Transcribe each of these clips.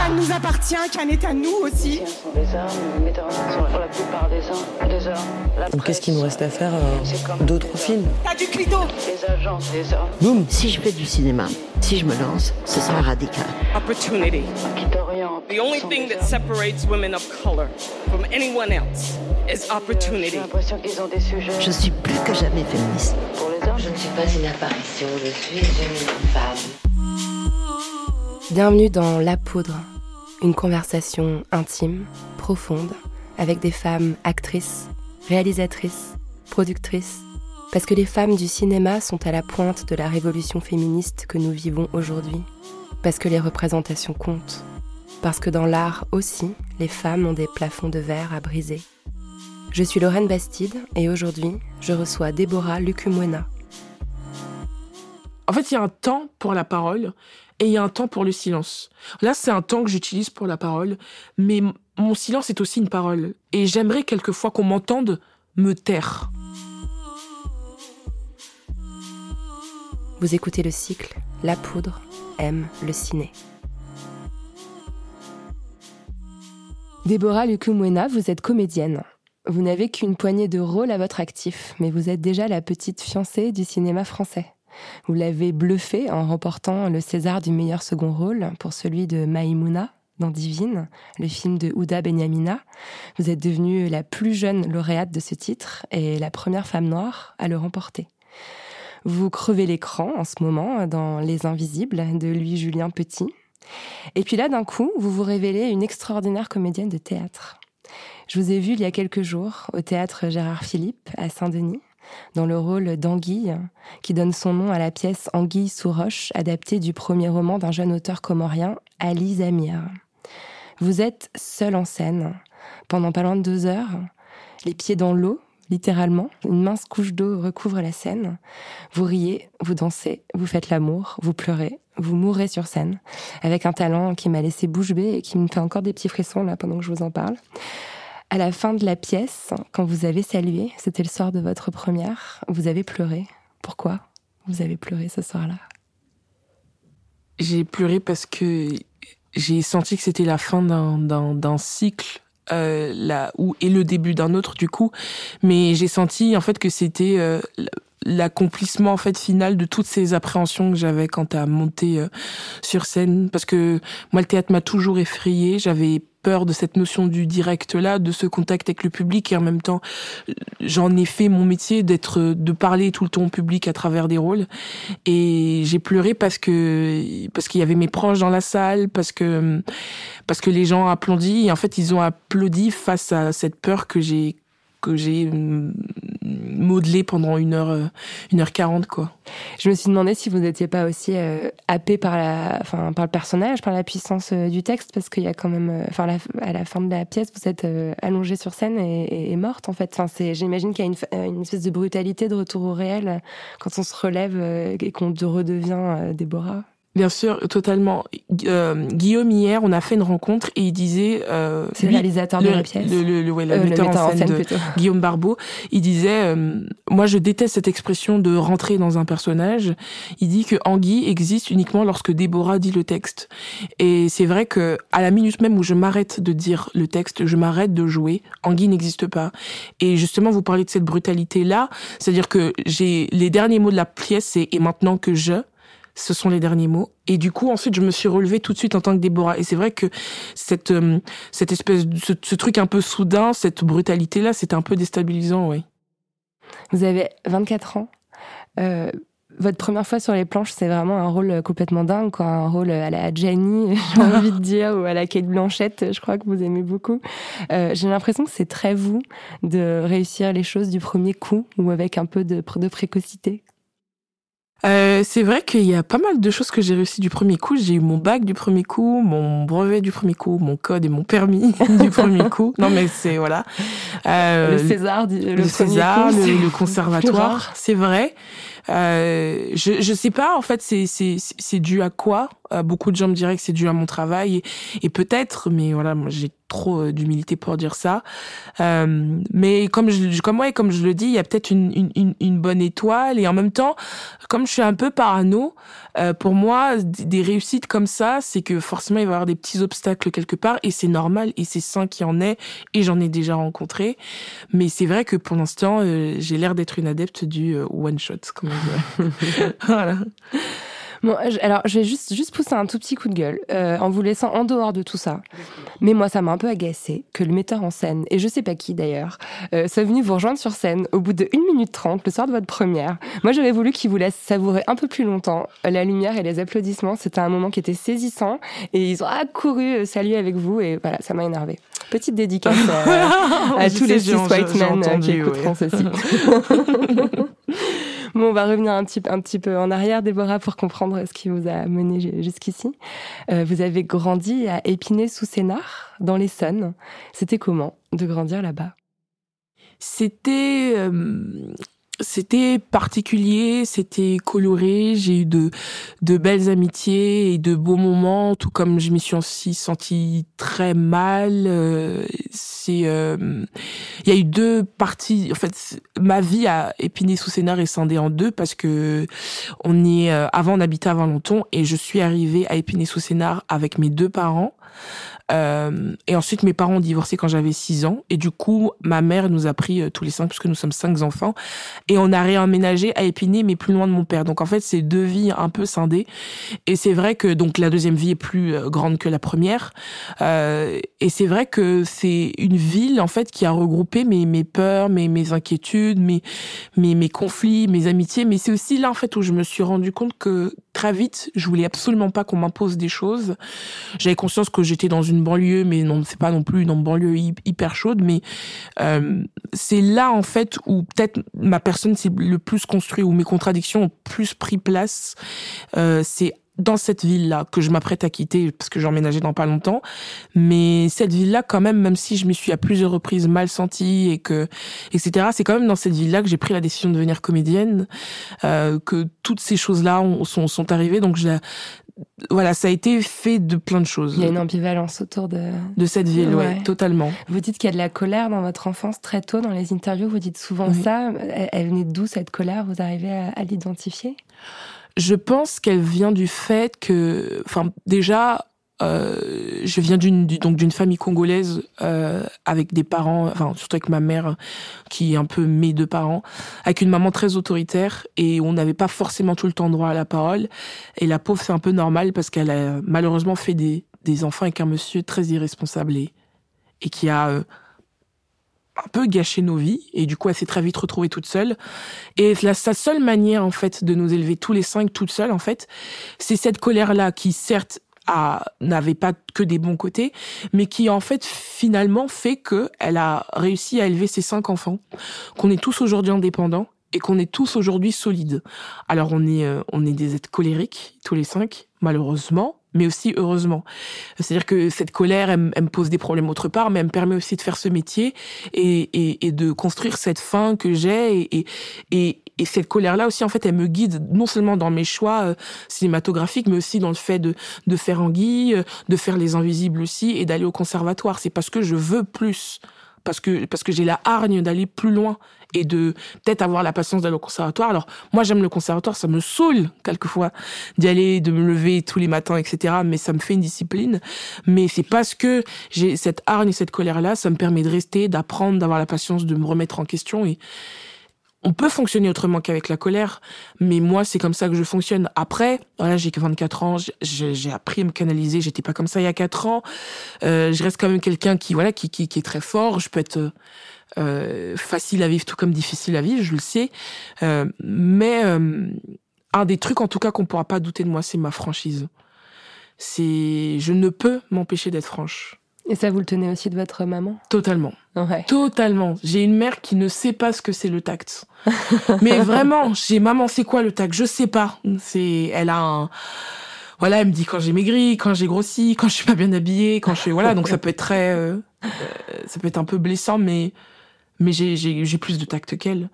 Cannes nous appartient, Cannes est à nous aussi. des pour la plupart des des Donc qu'est-ce qu'il nous reste à faire euh, D'autres les films T'as du clito Les agences des hommes Boum Si je fais du cinéma, si je me lance, ce sera radical. Opportunity. qui. The only thing that separates women of color from anyone else is opportunity. J'ai l'impression qu'ils ont des sujets Je suis plus que jamais féministe. pour les hommes. Je ne suis pas une apparition, je suis une femme. Bienvenue dans La Poudre, une conversation intime, profonde, avec des femmes actrices, réalisatrices, productrices, parce que les femmes du cinéma sont à la pointe de la révolution féministe que nous vivons aujourd'hui, parce que les représentations comptent, parce que dans l'art aussi, les femmes ont des plafonds de verre à briser. Je suis Lorraine Bastide et aujourd'hui, je reçois Déborah Lucumwena. En fait, il y a un temps pour la parole et il y a un temps pour le silence. Là, c'est un temps que j'utilise pour la parole, mais mon silence est aussi une parole. Et j'aimerais quelquefois qu'on m'entende me taire. Vous écoutez le cycle La Poudre aime le ciné. Déborah Lucumwena, vous êtes comédienne. Vous n'avez qu'une poignée de rôles à votre actif, mais vous êtes déjà la petite fiancée du cinéma français. Vous l'avez bluffé en remportant le César du meilleur second rôle pour celui de Maïmouna dans Divine, le film de Ouda Benyamina. Vous êtes devenue la plus jeune lauréate de ce titre et la première femme noire à le remporter. Vous crevez l'écran en ce moment dans Les Invisibles de Louis-Julien Petit. Et puis là, d'un coup, vous vous révélez une extraordinaire comédienne de théâtre. Je vous ai vu il y a quelques jours au théâtre Gérard Philippe à Saint-Denis, dans le rôle d'Anguille, qui donne son nom à la pièce Anguille sous roche, adaptée du premier roman d'un jeune auteur comorien, Ali Zamir. Vous êtes seule en scène, pendant pas loin de deux heures, les pieds dans l'eau, littéralement. Une mince couche d'eau recouvre la scène. Vous riez, vous dansez, vous faites l'amour, vous pleurez, vous mourrez sur scène, avec un talent qui m'a laissé bouche bée et qui me fait encore des petits frissons là pendant que je vous en parle. À la fin de la pièce, quand vous avez salué, c'était le soir de votre première, vous avez pleuré. Pourquoi vous avez pleuré ce soir-là? J'ai pleuré parce que j'ai senti que c'était la fin d'un- cycle. Euh, là où et le début d'un autre du coup mais j'ai senti en fait que c'était euh, l'accomplissement en fait final de toutes ces appréhensions que j'avais quant à monter euh, sur scène parce que moi le théâtre m'a toujours effrayé j'avais peur de cette notion du direct là de ce contact avec le public et en même temps j'en ai fait mon métier d'être de parler tout le temps au public à travers des rôles. Et j'ai pleuré parce que parce qu'il y avait mes proches dans la salle parce que parce que les gens applaudissent et en fait ils ont applaudi face à cette peur que j'ai que j'ai modelé pendant une heure, euh, une heure quarante, quoi. Je me suis demandé si vous n'étiez pas aussi euh, happé par la, enfin, par le personnage, par la puissance euh, du texte, parce qu'il y a quand même, enfin, à la fin de la pièce, vous êtes allongée sur scène et, et- morte, en fait. Enfin, c'est, j'imagine qu'il y a une, une espèce de brutalité de retour au réel quand on se relève et qu'on de- redevient Déborah. Bien sûr, totalement. Euh, Guillaume hier, on a fait une rencontre et il disait. Euh, C'est le réalisateur de le- la pièce. Le, le- le- ouais, Euh, metteur, metteur en scène, de. Guillaume Barbeau. Il disait, euh, moi je déteste cette expression de rentrer dans un personnage. Il dit que Anguille existe uniquement lorsque Déborah dit le texte. Et c'est vrai que à la minute même où je m'arrête de dire le texte, je m'arrête de jouer. Anguille n'existe pas. Et justement, vous parlez de cette brutalité là, c'est-à-dire que j'ai les derniers mots de la pièce, c'est et maintenant que je ce sont les derniers mots. Et du coup, ensuite, je me suis relevée tout de suite en tant que Déborah. Et c'est vrai que cette, euh, cette espèce, ce, ce truc un peu soudain, cette brutalité-là, c'était un peu déstabilisant, oui. Vous avez 24 ans. Euh, votre première fois sur les planches, c'est vraiment un rôle complètement dingue, quoi. Un rôle à la Gianni, j'ai envie de dire, ou à la Kate Blanchette, je crois que vous aimez beaucoup. Euh, j'ai l'impression que c'est très vous de réussir les choses du premier coup ou avec un peu de, de précocité. Euh, c'est vrai qu'il y a pas mal de choses que j'ai réussi du premier coup. J'ai eu mon bac du premier coup, mon brevet du premier coup, mon code et mon permis du premier coup. Non, mais c'est voilà. Euh, le César, le, le César, le, le, conservatoire, c'est vrai. Euh, je je sais pas en fait c'est c'est c'est dû à quoi? Beaucoup de gens me diraient que c'est dû à mon travail et, et peut-être mais voilà moi j'ai trop euh, d'humilité pour dire ça. Euh, mais comme je comme ouais comme je le dis il y a peut-être une, une une bonne étoile et en même temps comme je suis un peu parano euh, pour moi des réussites comme ça c'est que forcément il va y avoir des petits obstacles quelque part et c'est normal et c'est sain qu'il y en ait et j'en ai déjà rencontré. Mais c'est vrai que pour l'instant euh, j'ai l'air d'être une adepte du one shot comme voilà. Bon, alors je vais juste, juste pousser un tout petit coup de gueule euh, en vous laissant en dehors de tout ça. Mais moi, ça m'a un peu agacé que le metteur en scène, et je sais pas qui d'ailleurs, euh, soit venu vous rejoindre sur scène au bout de 1 minute 30 le soir de votre première. Moi, j'aurais voulu qu'il vous laisse savourer un peu plus longtemps la lumière et les applaudissements. C'était un moment qui était saisissant et ils ont accouru euh, saluer avec vous et voilà, ça m'a énervé. Petite dédicace à, à tous les six white men euh, qui écouteront ouais. ceci. On va revenir un petit, peu en arrière, Déborah, pour comprendre ce qui vous a mené jusqu'ici. Euh, vous avez grandi à Épinay-sous-Sénard, dans l'Essonne. C'était comment de grandir là-bas? C'était euh, c'était particulier, c'était coloré. J'ai eu de de belles amitiés et de beaux moments, tout comme je m'y suis aussi sentie très mal. Euh, c'est euh, il y a eu deux parties. En fait, ma vie à Épinay-sous-Sénard est scindée en deux parce que on est euh, avant on habitait à Valenton et je suis arrivée à Épinay-sous-Sénard avec mes deux parents. Euh, et ensuite, mes parents ont divorcé quand j'avais 6 ans. Et du coup, ma mère nous a pris euh, tous les cinq, puisque nous sommes cinq enfants. Et on a réemménagé à Épinay, mais plus loin de mon père. Donc en fait, c'est deux vies un peu scindées. Et c'est vrai que donc la deuxième vie est plus euh, grande que la première. Euh, et c'est vrai que c'est une ville en fait qui a regroupé mes, mes peurs, mes, mes inquiétudes, mes, mes, mes conflits, mes amitiés. Mais c'est aussi là en fait où je me suis rendu compte que très vite, je voulais absolument pas qu'on m'impose des choses. J'avais conscience que j'étais dans une banlieue, mais non, c'est pas non plus une banlieue hyper chaude, mais euh, c'est là en fait où peut-être ma personne s'est le plus construite, où mes contradictions ont plus pris place. Euh, c'est dans cette ville-là que je m'apprête à quitter parce que j'emménageais dans pas longtemps. Mais cette ville-là, quand même, même si je me suis à plusieurs reprises mal sentie et que, etc., c'est quand même dans cette ville-là que j'ai pris la décision de devenir comédienne, euh, que toutes ces choses-là sont, sont arrivées. Donc, je, voilà, ça a été fait de plein de choses. Il y a une ambivalence autour de de cette ville, ouais, ouais totalement. Vous dites qu'il y a de la colère dans votre enfance très tôt dans les interviews. Vous dites souvent oui. ça. Elle, elle venait d'où cette colère? Vous arrivez à, à l'identifier? Je pense qu'elle vient du fait que, enfin, déjà. Euh, je viens d'une donc d'une famille congolaise euh, avec des parents, enfin surtout avec ma mère qui est un peu mes deux parents, avec une maman très autoritaire et on n'avait pas forcément tout le temps droit à la parole. Et la pauvre c'est un peu normal parce qu'elle a malheureusement fait des des enfants avec un monsieur très irresponsable et et qui a euh, un peu gâché nos vies et du coup elle s'est très vite retrouvée toute seule et la, sa seule manière en fait de nous élever tous les cinq toute seule en fait c'est cette colère là qui certes n'avait pas que des bons côtés, mais qui en fait finalement fait que elle a réussi à élever ses cinq enfants, qu'on est tous aujourd'hui indépendants et qu'on est tous aujourd'hui solides. Alors on est euh, on est des êtres colériques tous les cinq, malheureusement, mais aussi heureusement. C'est-à-dire que cette colère, elle, elle, me pose des problèmes autre part, mais elle me permet aussi de faire ce métier et, et, et de construire cette fin que j'ai et, et, et cette colère-là aussi, en fait, elle me guide non seulement dans mes choix euh, cinématographiques, mais aussi dans le fait de, de faire Anguille, euh, de faire Les Invisibles aussi et d'aller au conservatoire. C'est parce que je veux plus, parce que parce que j'ai la hargne d'aller plus loin et de peut-être avoir la patience d'aller au conservatoire. Alors moi j'aime le conservatoire, ça me saoule quelquefois d'y aller, de me lever tous les matins, etc. Mais ça me fait une discipline. Mais c'est parce que j'ai cette hargne et cette colère là, ça me permet de rester, d'apprendre, d'avoir la patience de me remettre en question et on peut fonctionner autrement qu'avec la colère, mais moi c'est comme ça que je fonctionne. Après, voilà, j'ai que 24 ans, j'ai appris à me canaliser, j'étais pas comme ça il y a 4 ans. Euh, je reste quand même quelqu'un qui voilà qui, qui, qui est très fort. Je peux être euh, facile à vivre tout comme difficile à vivre, je le sais. Euh, mais euh, un des trucs en tout cas qu'on pourra pas douter de moi, c'est ma franchise. C'est je ne peux m'empêcher d'être franche. Et ça, vous le tenez aussi de votre maman? Totalement. Ouais. Totalement. J'ai une mère qui ne sait pas ce que c'est le tact. Mais vraiment, j'ai maman, c'est quoi le tact? Je sais pas. C'est, elle a un, voilà, elle me dit quand j'ai maigri, quand j'ai grossi, quand je suis pas bien habillée, quand je suis, voilà, donc ça peut être très, euh, euh, ça peut être un peu blessant, mais, mais j'ai, plus de tact qu'elle.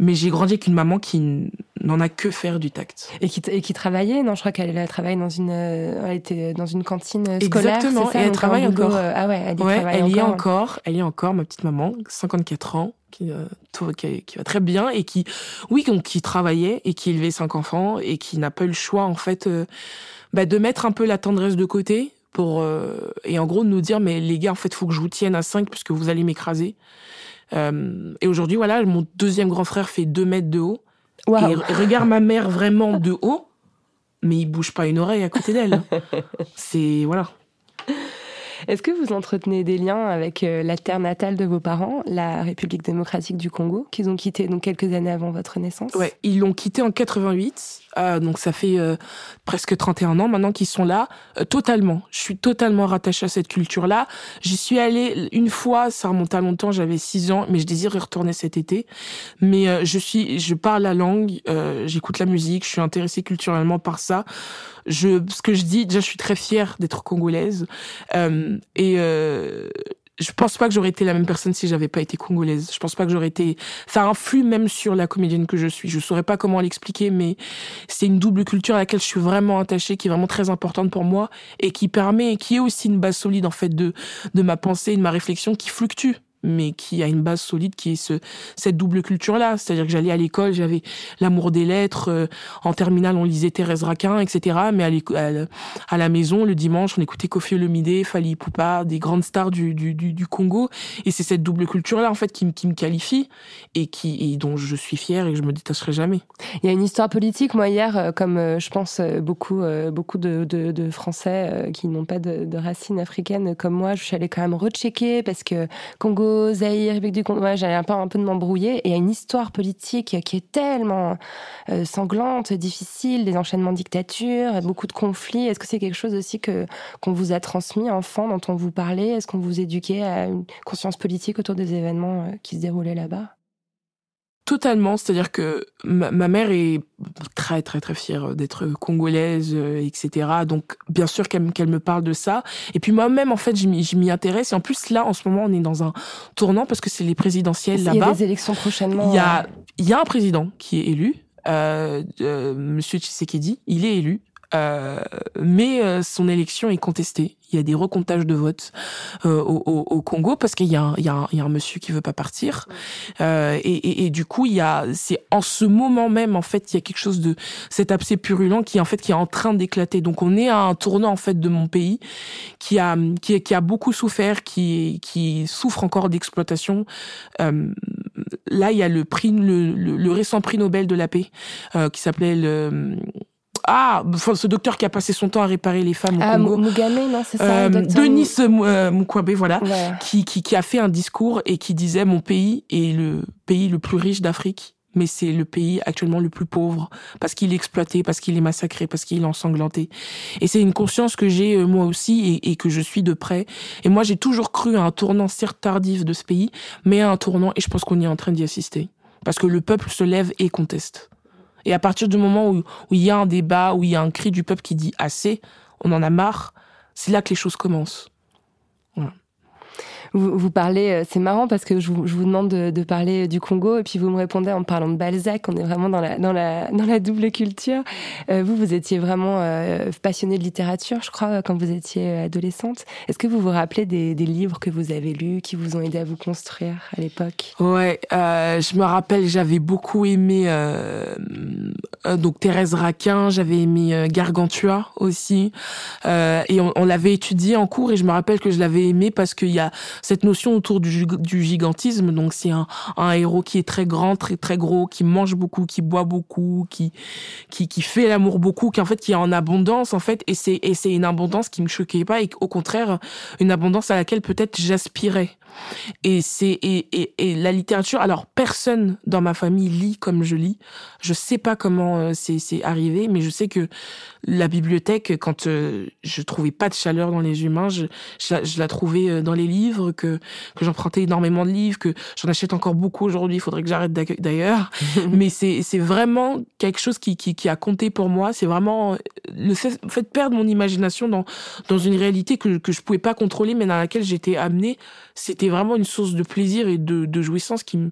Mais j'ai grandi avec une maman qui n'en a que faire du tact. Et qui, et qui travaillait Non, je crois qu'elle elle travaille dans une, euh, elle était dans une cantine scolaire. Exactement, ça et elle travaille boulot, encore. euh, ah ouais, elle y Ouais, travaille elle y est encore. encore, elle y est encore, ma petite maman, 54 ans, qui, euh, tout- qui, qui va très bien et qui, oui, donc, qui travaillait et qui élevait cinq enfants et qui n'a pas eu le choix, en fait, euh, bah, de mettre un peu la tendresse de côté pour, euh, et en gros, de nous dire, mais les gars, en fait, faut que je vous tienne à 5 puisque vous allez m'écraser. Euh, et aujourd'hui, voilà, mon deuxième grand frère fait 2 mètres de haut. Et r- regarde ma mère vraiment de haut, mais il bouge pas une oreille à côté d'elle. C'est, voilà. Est-ce que vous entretenez des liens avec euh, la terre natale de vos parents, la République démocratique du Congo, qu'ils ont quitté donc quelques années avant votre naissance? Ouais, ils l'ont quitté en 88, euh, donc ça fait euh, presque 31 ans maintenant qu'ils sont là, euh, totalement. Je suis totalement rattachée à cette culture-là. J'y suis allée une fois, ça remonte à longtemps, j'avais 6 ans, mais je désire y retourner cet été. Mais euh, je suis, je parle la langue, euh, j'écoute la musique, je suis intéressée culturellement par ça. Je, ce que je dis, déjà, je suis très fière d'être congolaise, euh, et euh, je pense pas que j'aurais été la même personne si j'avais pas été congolaise. Je pense pas que j'aurais été. Ça influe même sur la comédienne que je suis. Je saurais pas comment l'expliquer, mais c'est une double culture à laquelle je suis vraiment attachée, qui est vraiment très importante pour moi et qui permet, qui est aussi une base solide en fait de de ma pensée, de ma réflexion, qui fluctue mais qui a une base solide qui est ce cette double culture là c'est à dire que j'allais à l'école j'avais l'amour des lettres euh, en terminale on lisait Thérèse Raquin etc mais à, la- maison le dimanche on écoutait Kofi Olomide Fali Ipupa des grandes stars du, du, Congo. Et c'est cette double culture là en fait qui, me- qui me qualifie et qui dont je suis fière et que je me détacherai jamais. Il y a une histoire politique. Moi, hier, euh, comme euh, je pense beaucoup, beaucoup de, de, Français qui n'ont pas de, de racines africaines comme moi, je suis allée quand même rechecker parce que Congo, République du Congo, ouais, un peu, un peu de m'embrouiller. Et il y a une histoire politique qui est tellement euh, sanglante, difficile, des enchaînements de dictatures, beaucoup de conflits. Est-ce que c'est quelque chose aussi que qu'on vous a transmis enfant, dont on vous parlait? Est-ce qu'on vous éduquait à une conscience politique autour des événements euh, qui se déroulaient là-bas? Totalement, c'est-à-dire que ma, ma mère est très très très fière d'être congolaise, euh, etc. Donc bien sûr qu'elle me- parle de ça. Et puis moi-même en fait je m'y intéresse. Et en plus là en ce moment on est dans un tournant parce que c'est les présidentielles Il y a là-bas. des élections prochainement. Il y a euh, il y a un président qui est élu, euh, euh, Monsieur Tshisekedi. Il est élu. Euh, mais euh, son élection est contestée. Il y a des recomptages de votes euh, au, au, au Congo parce qu'il y, a un- il y, y a un monsieur qui veut pas partir. Euh, et, et, et du coup, il y a, c'est en ce moment même en fait, il y a quelque chose de cet abcès purulent qui en fait qui est en train d'éclater. Donc on est à un tournant en fait de mon pays qui a qui, qui a beaucoup souffert, qui qui souffre encore d'exploitation. Euh, là, il y a le prix, le, le, le récent prix Nobel de la paix euh, qui s'appelait le ah, enfin, ce docteur qui a passé son temps à réparer les femmes au Ah, Congo. Mugabe, non, c'est ça Euh, Denis euh, Mukwege, voilà, Ouais. qui, qui, qui a fait un discours et qui disait mon pays est le pays le plus riche d'Afrique, mais c'est le pays actuellement le plus pauvre parce qu'il est exploité, parce qu'il est massacré, parce qu'il est ensanglanté. Et c'est une conscience que j'ai euh, moi aussi et, et que je suis de près. Et moi j'ai toujours cru à un tournant certes tardif de ce pays, mais à un tournant et je pense qu'on est en train d'y assister parce que le peuple se lève et conteste. Et à partir du moment où, il y a un débat, où il y a un cri du peuple qui dit assez, on en a marre, c'est là que les choses commencent. Vous, vous parlez, euh, c'est marrant parce que je vous, je vous demande de, de parler du Congo et puis vous me répondez en parlant de Balzac. On est vraiment dans la, dans la, dans la double culture. Euh, vous, vous étiez vraiment euh, passionné de littérature, je crois, quand vous étiez euh, adolescente. Est-ce que vous vous rappelez des, des livres que vous avez lus, qui vous ont aidé à vous construire à l'époque? Ouais, euh, je me rappelle, j'avais beaucoup aimé euh, euh, donc Thérèse Raquin, j'avais aimé euh, Gargantua aussi, euh, et on, on l'avait étudié en cours et je me rappelle que je l'avais aimé parce qu'il y a cette notion autour du, gig- du gigantisme, donc c'est un, un héros qui est très grand, très très gros, qui mange beaucoup, qui boit beaucoup, qui qui, qui fait l'amour beaucoup, qui en fait qui est en abondance en fait, et c'est et c'est une abondance qui me choquait pas et au contraire une abondance à laquelle peut-être j'aspirais. Et c'est et, et, et, la littérature. Alors personne dans ma famille lit comme je lis. Je sais pas comment euh, c'est arrivé, mais je sais que la bibliothèque, quand euh, je trouvais pas de chaleur dans les humains, je, je, la, je la trouvais euh, dans les livres, que que j'empruntais énormément de livres, que j'en achète encore beaucoup aujourd'hui. Il faudrait que j'arrête d'ailleurs. mais c'est c'est vraiment quelque chose qui, qui qui a compté pour moi. C'est vraiment le fait, fait de perdre mon imagination dans dans une réalité que que je pouvais pas contrôler, mais dans laquelle j'étais amenée. C'était vraiment une source de plaisir et de, de jouissance qui me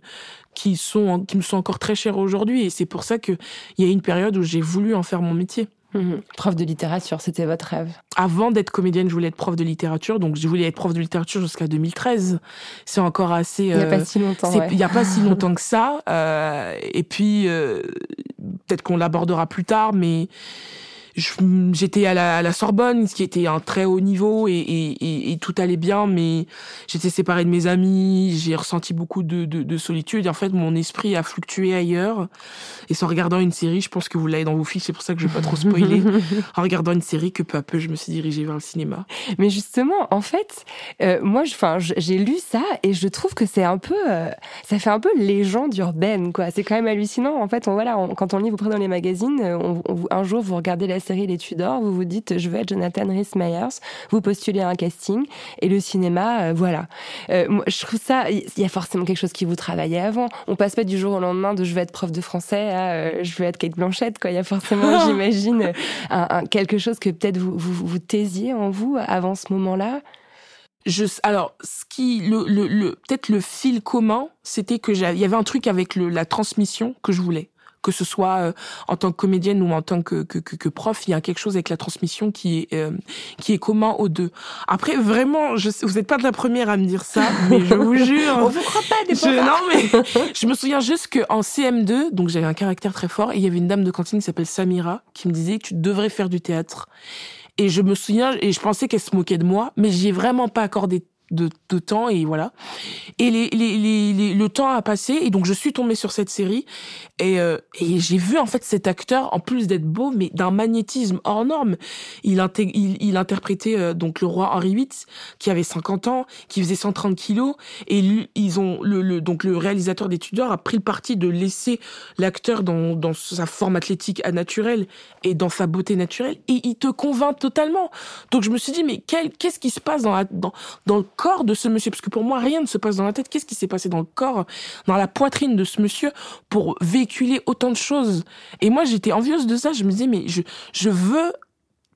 qui sont qui me sont encore très chères aujourd'hui. Et c'est pour ça que il y a une période où j'ai voulu en faire mon métier. Mmh. Prof de littérature, c'était votre rêve. Avant d'être comédienne, je voulais être prof de littérature, donc je voulais être prof de littérature jusqu'à 2013. C'est encore assez. Il n'y a pas si longtemps. Il n'y a pas si longtemps que ça. Euh, et puis euh, peut-être qu'on l'abordera plus tard, mais j'étais à la, à la, Sorbonne, ce qui était un très haut niveau et, et, et tout allait bien, mais j'étais séparée de mes amis, j'ai ressenti beaucoup de, de, de, solitude. Et en fait, mon esprit a fluctué ailleurs. Et en regardant une série, je pense que vous l'avez dans vos fiches, c'est pour ça que je vais pas trop spoiler. en regardant une série, que peu à peu, je me suis dirigée vers le cinéma. Mais justement, en fait, euh, moi, j'ai lu ça et je trouve que c'est un peu, euh, ça fait un peu légende urbaine, quoi. C'est quand même hallucinant. En fait, on, voilà, on, quand on lit vous prenez dans les magazines, on, on, un jour vous regardez la série Les Tudors, vous vous dites je veux être Jonathan Rhys Meyers, vous postulez à un casting et le cinéma, euh, voilà. Euh, moi, je trouve ça, il y a forcément quelque chose qui vous travaillait avant. On passe pas du jour au lendemain de je veux être prof de français à euh, je veux être Kate Blanchette, quoi. Il y a forcément, j'imagine, un, un, quelque chose que peut-être vous, vous, vous taisiez en vous avant ce moment-là? Je, alors, ce qui, le, le, le peut-être le fil commun, c'était que il y avait un truc avec le, la transmission que je voulais que ce soit euh, en tant que comédienne ou en tant que, que, que, que, prof, il y a quelque chose avec la transmission qui est euh, qui est commun aux deux. Après, vraiment, je vous n'êtes pas de la première à me dire ça, mais je vous jure, on vous croit pas des je, Non mais je me souviens juste que en CM2, donc j'avais un caractère très fort et il y avait une dame de cantine qui s'appelle Samira qui me disait tu devrais faire du théâtre. Et je me souviens, et je pensais qu'elle se moquait de moi, mais j'y ai vraiment pas accordé de, temps et voilà. Et le temps a passé et donc je suis tombée sur cette série et, euh, et j'ai vu en fait cet acteur en plus d'être beau mais d'un magnétisme hors norme. Il, il, interprétait euh, donc le roi Henri VIII qui avait 50 ans, qui faisait 130 kilos et ils ont le, donc le réalisateur des Tudors a pris le parti de laisser l'acteur dans, sa forme athlétique à et dans sa beauté naturelle et il te convainc totalement. Donc je me suis dit mais qu'est-ce qui se passe dans la, dans dans le corps de ce monsieur, parce que pour moi, rien ne se passe dans la tête. Qu'est-ce qui s'est passé dans le corps, dans la poitrine de ce monsieur pour véhiculer autant de choses? Et moi, j'étais envieuse de ça. Je me disais, mais je, je veux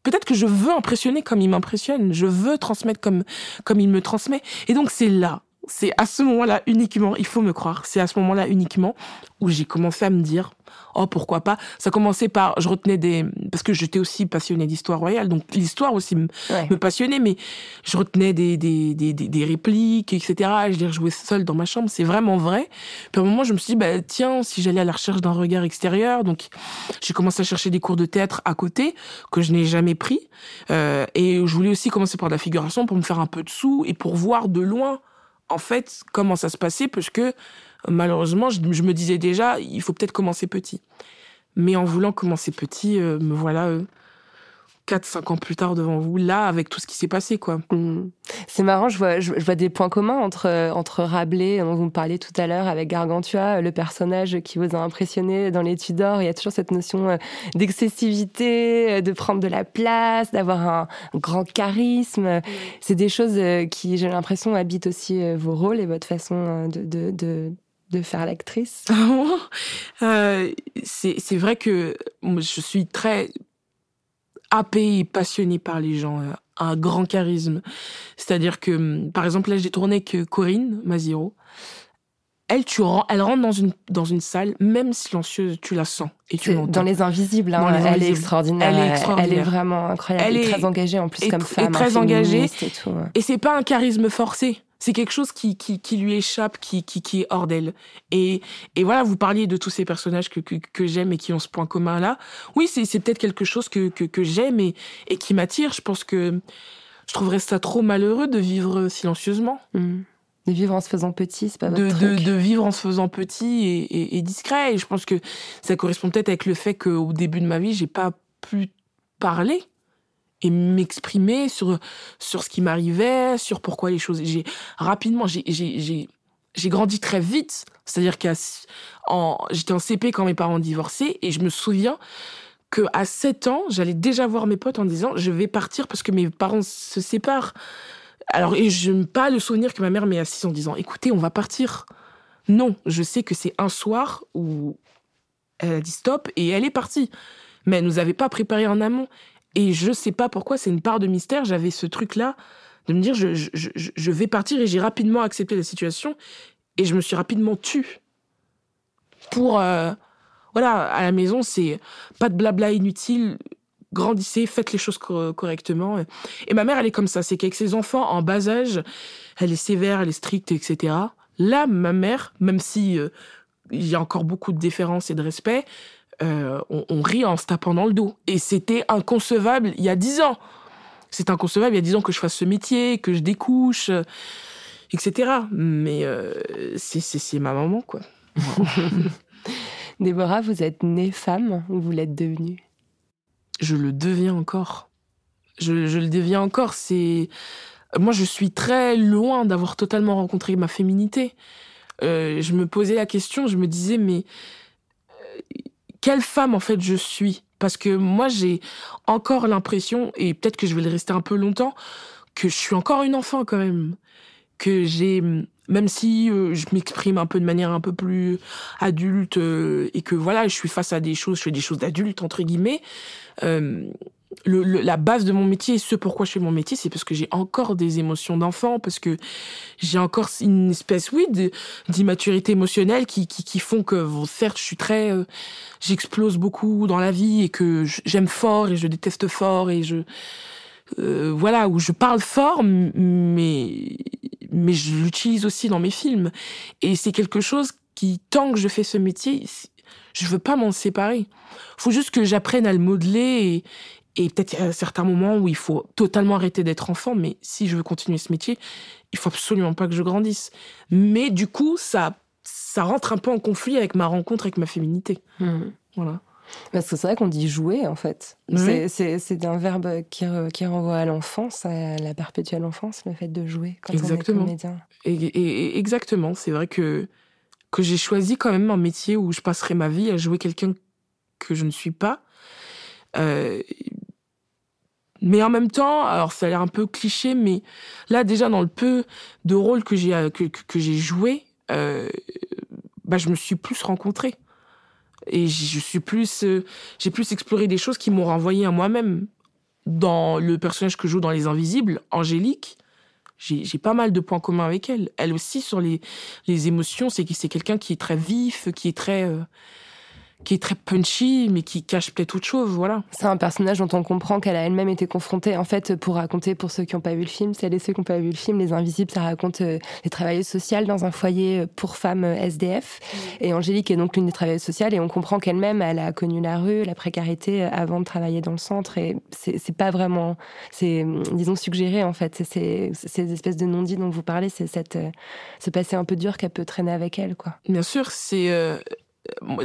peut-être que je veux impressionner comme il m'impressionne, je veux transmettre comme comme il me transmet. Et donc c'est là, c'est à ce moment-là uniquement, il faut me croire, c'est à ce moment-là uniquement où j'ai commencé à me dire oh pourquoi pas? Ça commençait par, je retenais des, parce que j'étais aussi passionnée d'histoire royale, donc l'histoire aussi me, ouais. me, passionnait, mais je retenais des, des, des, des répliques, etc. Je les rejouais seule dans ma chambre, c'est vraiment vrai. Puis à un moment, je me suis dit, bah, tiens, si j'allais à la recherche d'un regard extérieur, donc j'ai commencé à chercher des cours de théâtre à côté, que je n'ai jamais pris. Euh, et je voulais aussi commencer par la figuration pour me faire un peu de sous et pour voir de loin, en fait, comment ça se passait, parce que malheureusement, je, me disais déjà, il faut peut-être commencer petit. Mais en voulant commencer petit, euh, me voilà euh, 4-5 ans plus tard devant vous, là, avec tout ce qui s'est passé, quoi. Mmh. C'est marrant, je vois, je, je, vois des points communs entre, entre Rabelais, dont vous me parliez tout à l'heure, avec Gargantua, le personnage qui vous a impressionné dans les Tudors. Il y a toujours cette notion euh, d'excessivité, euh, de prendre de la place, d'avoir un, grand charisme. C'est des choses qui, j'ai l'impression, habitent aussi vos rôles et votre façon de, de, de de faire l'actrice euh, C'est vrai que je suis très happée et passionnée par les gens, euh, un grand charisme. C'est-à-dire que, hum, par exemple, là, j'ai tourné que Corinne Maziro. Elle, tu elle rentre dans une, dans une salle, même silencieuse, tu la sens et tu l'entends. Dans les invisibles, hein, les elle, invisibles. Est extraordinaire. elle est extraordinaire. Elle est vraiment incroyable. Elle est très engagée en plus comme femme. Et très engagée. Et, tout, ouais. et c'est pas un charisme forcé c'est quelque chose qui, qui, qui, lui échappe, qui, qui, qui est hors d'elle. Et, et voilà, vous parliez de tous ces personnages que, que, que j'aime et qui ont ce point commun là. Oui, c'est, c'est peut-être quelque chose que, que, que j'aime et, et qui m'attire. Je pense que je trouverais ça trop malheureux de vivre silencieusement. Mmh. De vivre en se faisant petit, c'est pas de, votre de, truc. de vivre en se faisant petit et, et, et discret. Et je pense que ça correspond peut-être avec le fait qu'au début de ma vie, j'ai pas pu parler et m'exprimer sur sur ce qui m'arrivait, sur pourquoi les choses. J'ai rapidement, j'ai j'ai grandi très vite. C'est-à-dire qu'à en j'étais en CP quand mes parents divorçaient et je me souviens que à 7 ans, j'allais déjà voir mes potes en disant je vais partir parce que mes parents se séparent. Alors et je n'ai pas le souvenir que ma mère m'ait assis en disant écoutez, on va partir. Non, je sais que c'est un soir où elle a dit stop et elle est partie. Mais elle nous avait pas préparé en amont. Et je sais pas pourquoi, c'est une part de mystère. J'avais ce truc-là de me dire je, vais partir et j'ai rapidement accepté la situation et je me suis rapidement tue. Pour. Euh, voilà, à la maison, c'est pas de blabla inutile. Grandissez, faites les choses correctement. Et ma mère, elle est comme ça. C'est qu'avec ses enfants en bas âge, elle est sévère, elle est stricte, etc. Là, ma mère, même si euh, il y a encore beaucoup de déférence et de respect, euh, on, on, rit en se tapant dans le dos. Et c'était inconcevable il y a dix ans. C'est inconcevable il y a dix ans que je fasse ce métier, que je découche, euh, etc. Mais euh, c'est ma maman, quoi. Déborah, vous êtes née femme ou vous l'êtes devenue? Je le deviens encore. Je, je le deviens encore. C'est moi, je suis très loin d'avoir totalement rencontré ma féminité. Euh, je me posais la question, je me disais, mais quelle femme en fait je suis? Parce que moi, j'ai encore l'impression, et peut-être que je vais le rester un peu longtemps, que je suis encore une enfant quand même. Que j'ai, même si euh, je m'exprime un peu de manière un peu plus adulte euh, et que voilà, je suis face à des choses, je fais des choses d'adulte entre guillemets. Euh, la base de mon métier, ce pourquoi je fais mon métier, c'est parce que j'ai encore des émotions d'enfant, parce que j'ai encore une espèce, oui, d'immaturité émotionnelle qui, qui, qui, font que, certes, je suis très, euh, j'explose beaucoup dans la vie et que j'aime fort et je déteste fort et je, euh, voilà, où je parle fort, mais, mais je l'utilise aussi dans mes films. Et c'est quelque chose qui, tant que je fais ce métier, je veux pas m'en séparer. Faut juste que j'apprenne à le modeler et, peut-être à certains moments où il faut totalement arrêter d'être enfant, mais si je veux continuer ce métier, il faut absolument pas que je grandisse. Mais du coup, ça, ça rentre un peu en conflit avec ma rencontre avec ma féminité. Mmh. Voilà. Parce que c'est vrai qu'on dit jouer, en fait. Oui. C'est un verbe qui, qui renvoie à l'enfance, à la perpétuelle enfance, le fait de jouer quand exactement. on est comédien. Et exactement. C'est vrai que, que j'ai choisi quand même un métier où je passerai ma vie à jouer quelqu'un que je ne suis pas. Euh, mais en même temps, alors ça a l'air un peu cliché, mais là déjà dans le peu de rôles que j'ai que, que, que j'ai joué, euh, bah je me suis plus rencontrée et je suis plus euh, j'ai plus exploré des choses qui m'ont renvoyé à moi-même. Dans le personnage que je joue dans Les Invisibles, Angélique, j'ai pas mal de points communs avec elle. Elle aussi sur les les émotions, c'est c'est quelqu'un qui est très vif, qui est très euh, qui est très punchy, mais qui cache peut-être autre chose, voilà. C'est un personnage dont on comprend qu'elle a elle-même été confrontée. En fait, pour raconter, pour ceux qui n'ont pas vu le film, celles et ceux qui n'ont pas vu le film, Les Invisibles, ça raconte euh, les travailleuses sociales dans un foyer euh, pour femmes euh, SDF. Mmh. Et Angélique est donc l'une des travailleuses sociales, et on comprend qu'elle-même, elle a connu la rue, la précarité avant de travailler dans le centre, et c'est pas vraiment, c'est, disons, suggéré, en fait. C'est ces espèces de non-dits dont vous parlez, c'est cette, ce passé un peu dur qu'elle peut traîner avec elle, quoi. Bien sûr, c'est, euh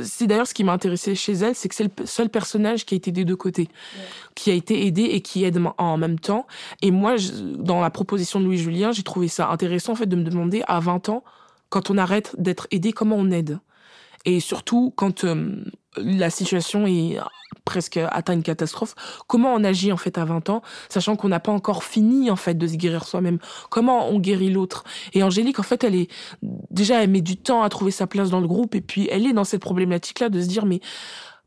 c'est d'ailleurs ce qui m'a intéressé chez elle, c'est que c'est le seul personnage qui a été des deux côtés, ouais. qui a été aidé et qui aide en même temps. Et moi, je, dans la proposition de Louis Julien, j'ai trouvé ça intéressant en fait de me demander à 20 ans, quand on arrête d'être aidé, comment on aide? Et surtout quand euh, la situation est presque atteint une catastrophe, comment on agit en fait à 20 ans, sachant qu'on n'a pas encore fini en fait de se guérir soi-même? Comment on guérit l'autre? Et Angélique en fait, elle est déjà elle met du temps à trouver sa place dans le groupe et puis elle est dans cette problématique là de se dire mais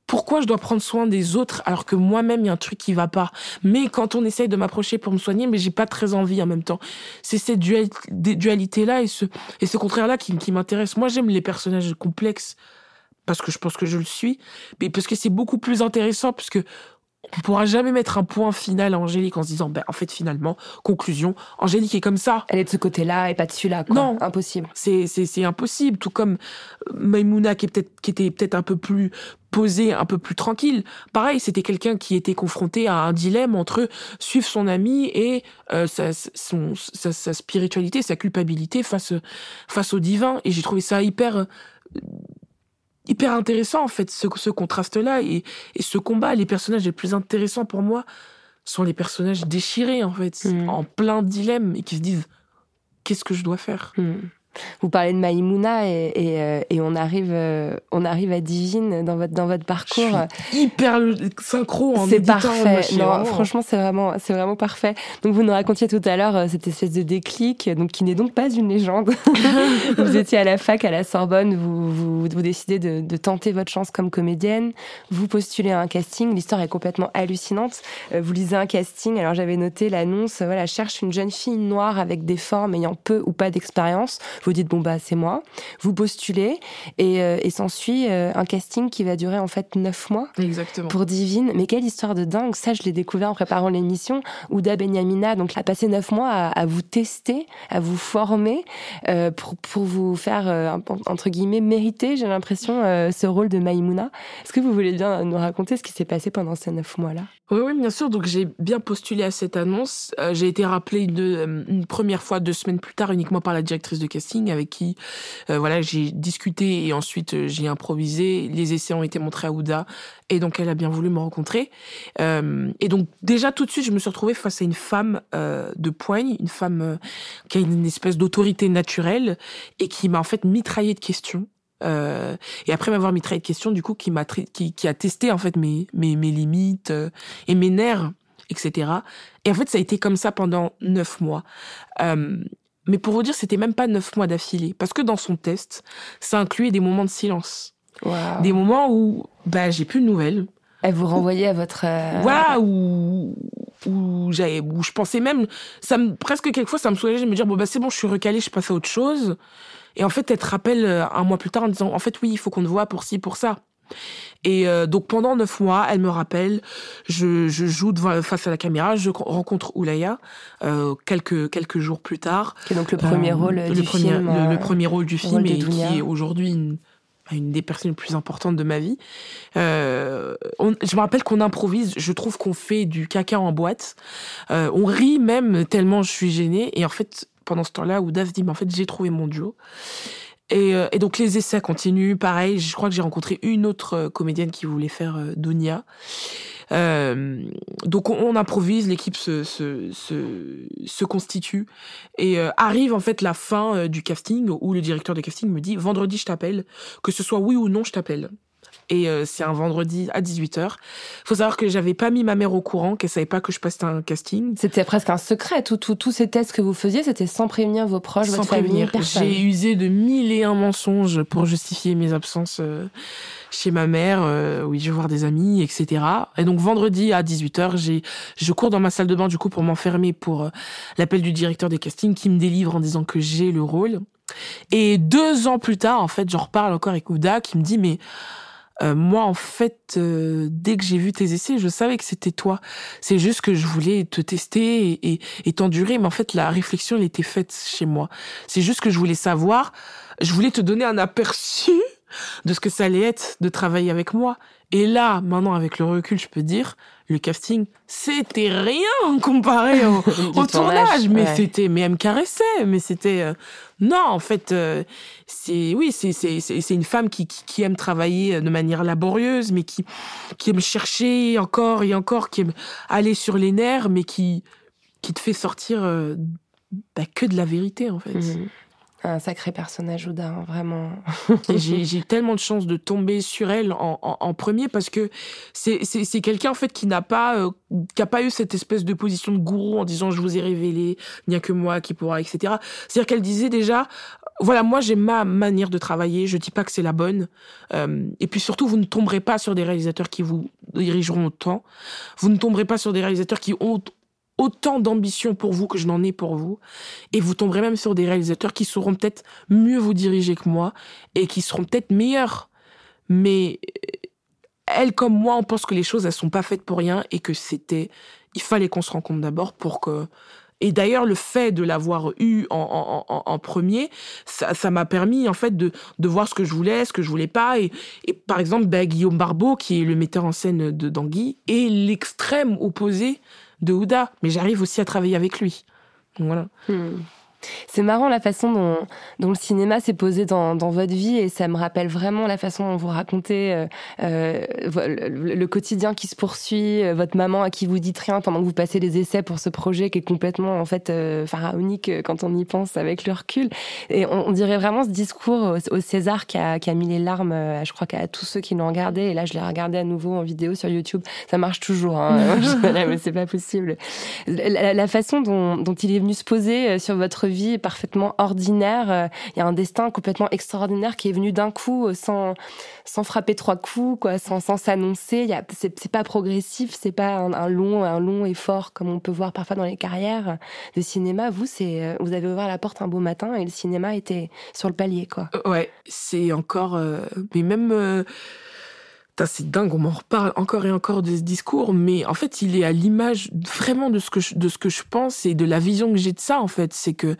pourquoi je dois prendre soin des autres alors que moi-même il y a un truc qui va pas? Mais quand on essaye de m'approcher pour me soigner mais j'ai pas très envie en même temps. C'est cette dualité là et ce et contraire là qui, qui m'intéresse. Moi j'aime les personnages complexes parce que je pense que je le suis, mais parce que c'est beaucoup plus intéressant, puisque on pourra jamais mettre un point final à Angélique en se disant, ben, en fait, finalement, conclusion, Angélique est comme ça. Elle est de ce côté-là et pas de celui-là, quoi. Non. Impossible. C'est, c'est, c'est impossible. Tout comme Maïmouna, qui est peut-être, qui était peut-être un peu plus posée, un peu plus tranquille. Pareil, c'était quelqu'un qui était confronté à un dilemme entre suivre son ami et euh, sa, son, sa, sa spiritualité, sa culpabilité face, face au divin. Et j'ai trouvé ça hyper, hyper intéressant en fait ce, ce contraste là et, et ce combat les personnages les plus intéressants pour moi sont les personnages déchirés, en fait, Mm. en plein dilemme, et qui se disent qu'est-ce que je dois faire? Hmm. Vous parlez de Maïmouna et, et, euh, et on arrive euh, on arrive à Divine dans votre dans votre parcours. Je suis hyper synchro en C'est parfait. Non, franchement, c'est vraiment, c'est vraiment parfait. Donc, vous nous racontiez tout à l'heure euh, cette espèce de déclic, donc qui n'est donc pas une légende. vous étiez à la fac à la Sorbonne, vous vous, vous décidez de, de tenter votre chance comme comédienne. Vous postulez à un casting. L'histoire est complètement hallucinante. Vous lisez un casting. Alors, j'avais noté l'annonce. Voilà, cherche une jeune fille noire avec des formes ayant peu ou pas d'expérience. Vous dites bon bah c'est moi. Vous postulez et, euh, et s'ensuit euh, un casting qui va durer en fait neuf mois Exactement. pour Divine. Mais quelle histoire de dingue Ça, je l'ai découvert en préparant l'émission. Ouda Benyamina, donc, a passé neuf mois à, à vous tester, à vous former euh, pour, pour vous faire, euh, entre guillemets, mériter, j'ai l'impression, euh, ce rôle de Maïmouna. Est-ce que vous voulez bien nous raconter ce qui s'est passé pendant ces neuf mois-là? Oui, oui, bien sûr. Donc j'ai bien postulé à cette annonce. Euh, j'ai été rappelée une, euh, une première fois deux semaines plus tard uniquement par la directrice de casting avec qui euh, voilà j'ai discuté et ensuite j'ai improvisé. Les essais ont été montrés à Ouda et donc elle a bien voulu me rencontrer. Et donc déjà tout de suite je me suis retrouvée face à une femme de poigne, une femme qui a une espèce d'autorité naturelle et qui m'a en fait mitraillé de questions. Euh, et après m'avoir mitraillé de questions, du coup, qui m'a qui, qui a testé en fait mes mes, mes limites euh, et mes nerfs, etc. Et en fait, ça a été comme ça pendant neuf mois. Euh, mais pour vous dire, c'était même pas neuf mois d'affilée, parce que dans son test, ça incluait des moments de silence, des moments où bah j'ai plus de nouvelles, Elle vous renvoyait à votre... voilà, où, où, j'avais, où je pensais même, ça me, presque quelquefois, ça me soulageait de me dire, bon, bah, c'est bon, je suis recalée, je passe à autre chose. Et en fait, elle te rappelle euh, un mois plus tard en disant, en fait, oui, il faut qu'on te voit pour ci, pour ça. Et euh, donc, pendant neuf mois, elle me rappelle, je, je joue devant, face à la caméra, je rencontre Oulaya, euh, quelques, quelques jours plus tard. Qui est donc le premier Euh, rôle le du premier, film. le, le premier rôle du film rôle et qui est aujourd'hui une, une des personnes les plus importantes de ma vie. On- je me rappelle qu'on improvise, je trouve qu'on fait du caca en boîte. On rit même tellement je suis gênée. Et en fait, pendant ce temps-là, Ouda se dit, mais en fait, j'ai trouvé mon duo. Et, euh, donc les essais continuent. Pareil, je crois que j'ai rencontré une autre euh, comédienne qui voulait faire euh, Dounia. Euh, donc on, improvise, l'équipe se, se, se, constitue et arrive en fait la fin du casting où le directeur de casting me dit vendredi je t'appelle, que ce soit oui ou non je t'appelle. Et euh, c'est un vendredi à 18h. Faut savoir que j'avais pas mis ma mère au courant, qu'elle savait pas que je passais un casting. C'était presque un secret. Tout- tout- Tous ces tests que vous faisiez, c'était sans prévenir vos proches, Sans votre famille, prévenir. personne. J'ai usé de mille et un mensonges pour justifier mes absences euh, chez ma mère. euh, oui, je vais voir des amis, etc. Et donc vendredi à 18h, j'ai, je cours dans ma salle de bain du coup pour m'enfermer pour euh, l'appel du directeur des castings qui me délivre en disant que j'ai le rôle. Et deux ans plus tard, en fait, j'en reparle encore avec Ouda qui me dit mais euh, moi, en fait, euh, dès que j'ai vu tes essais, je savais que c'était toi. C'est juste que je voulais te tester et, et, et t'endurer, mais en fait, la réflexion, elle était faite chez moi. C'est juste que je voulais savoir, je voulais te donner un aperçu de ce que ça allait être de travailler avec moi. Et là, maintenant, avec le recul, je peux dire, le casting, c'était rien comparé au, au tournage, mais ouais. c'était, mais elle me caressait, mais c'était, euh, non, en fait, euh, c'est, oui, c'est, c'est, c'est, une femme qui, qui, qui aime travailler de manière laborieuse, mais qui, qui aime chercher encore et encore, qui aime aller sur les nerfs, mais qui, qui te fait sortir euh, bah, que de la vérité, en fait. Mhm. Un sacré personnage, Ouda, hein, vraiment. J'ai tellement de chance de tomber sur elle en, en, en premier parce que c'est c'est c'est quelqu'un en fait qui n'a pas euh, qui a pas eu cette espèce de position de gourou en disant je vous ai révélé, il n'y a que moi qui pourra, etc. C'est-à-dire qu'elle disait déjà voilà moi j'ai ma manière de travailler, je dis pas que c'est la bonne. Euh, et puis surtout vous ne tomberez pas sur des réalisateurs qui vous dirigeront autant. Vous ne tomberez pas sur des réalisateurs qui ont autant d'ambition pour vous que je n'en ai pour vous. Et vous tomberez même sur des réalisateurs qui sauront peut-être mieux vous diriger que moi et qui seront peut-être meilleurs. Mais euh, elle comme moi, on pense que les choses, elles sont pas faites pour rien et que c'était, il fallait qu'on se rencontre d'abord pour que, et d'ailleurs, le fait de l'avoir eu en, premier, ça m'a permis en fait de, de voir ce que je voulais, ce que je voulais pas. Et, par exemple, bah, Guillaume Barbeau, qui est le metteur en scène de Dangui, est l'extrême opposé de Ouda. Mais j'arrive aussi à travailler avec lui. Voilà. Hmm. C'est marrant la façon dont, dont le cinéma s'est posé dans, dans, votre vie et ça me rappelle vraiment la façon dont vous racontez euh, euh, le, le, quotidien qui se poursuit, euh, votre maman à qui vous dites rien pendant que vous passez les essais pour ce projet qui est complètement en fait euh, pharaonique euh, quand on y pense avec le recul. Et on, on dirait vraiment ce discours au, au César qui a, qui a, mis les larmes, je crois qu'à tous ceux qui l'ont regardé. Et là, je l'ai regardé à nouveau en vidéo sur YouTube. Ça marche toujours, hein. mais c'est pas possible. La, la façon dont, dont il est venu se poser sur votre vie parfaitement ordinaire. Euh, il y a un destin complètement extraordinaire qui est venu d'un coup, euh, sans sans frapper trois coups, quoi, sans sans s'annoncer. C'est pas progressif, c'est pas un, long un long effort comme on peut voir parfois dans les carrières de cinéma. Vous, c'est euh, vous avez ouvert la porte un beau matin et le cinéma était sur le palier, quoi. Ouais, c'est encore, euh, mais même. Euh c'est dingue, on m'en reparle encore et encore de ce discours, mais en fait, il est à l'image vraiment de ce que je, de ce que je pense et de la vision que j'ai de ça, en fait. C'est que,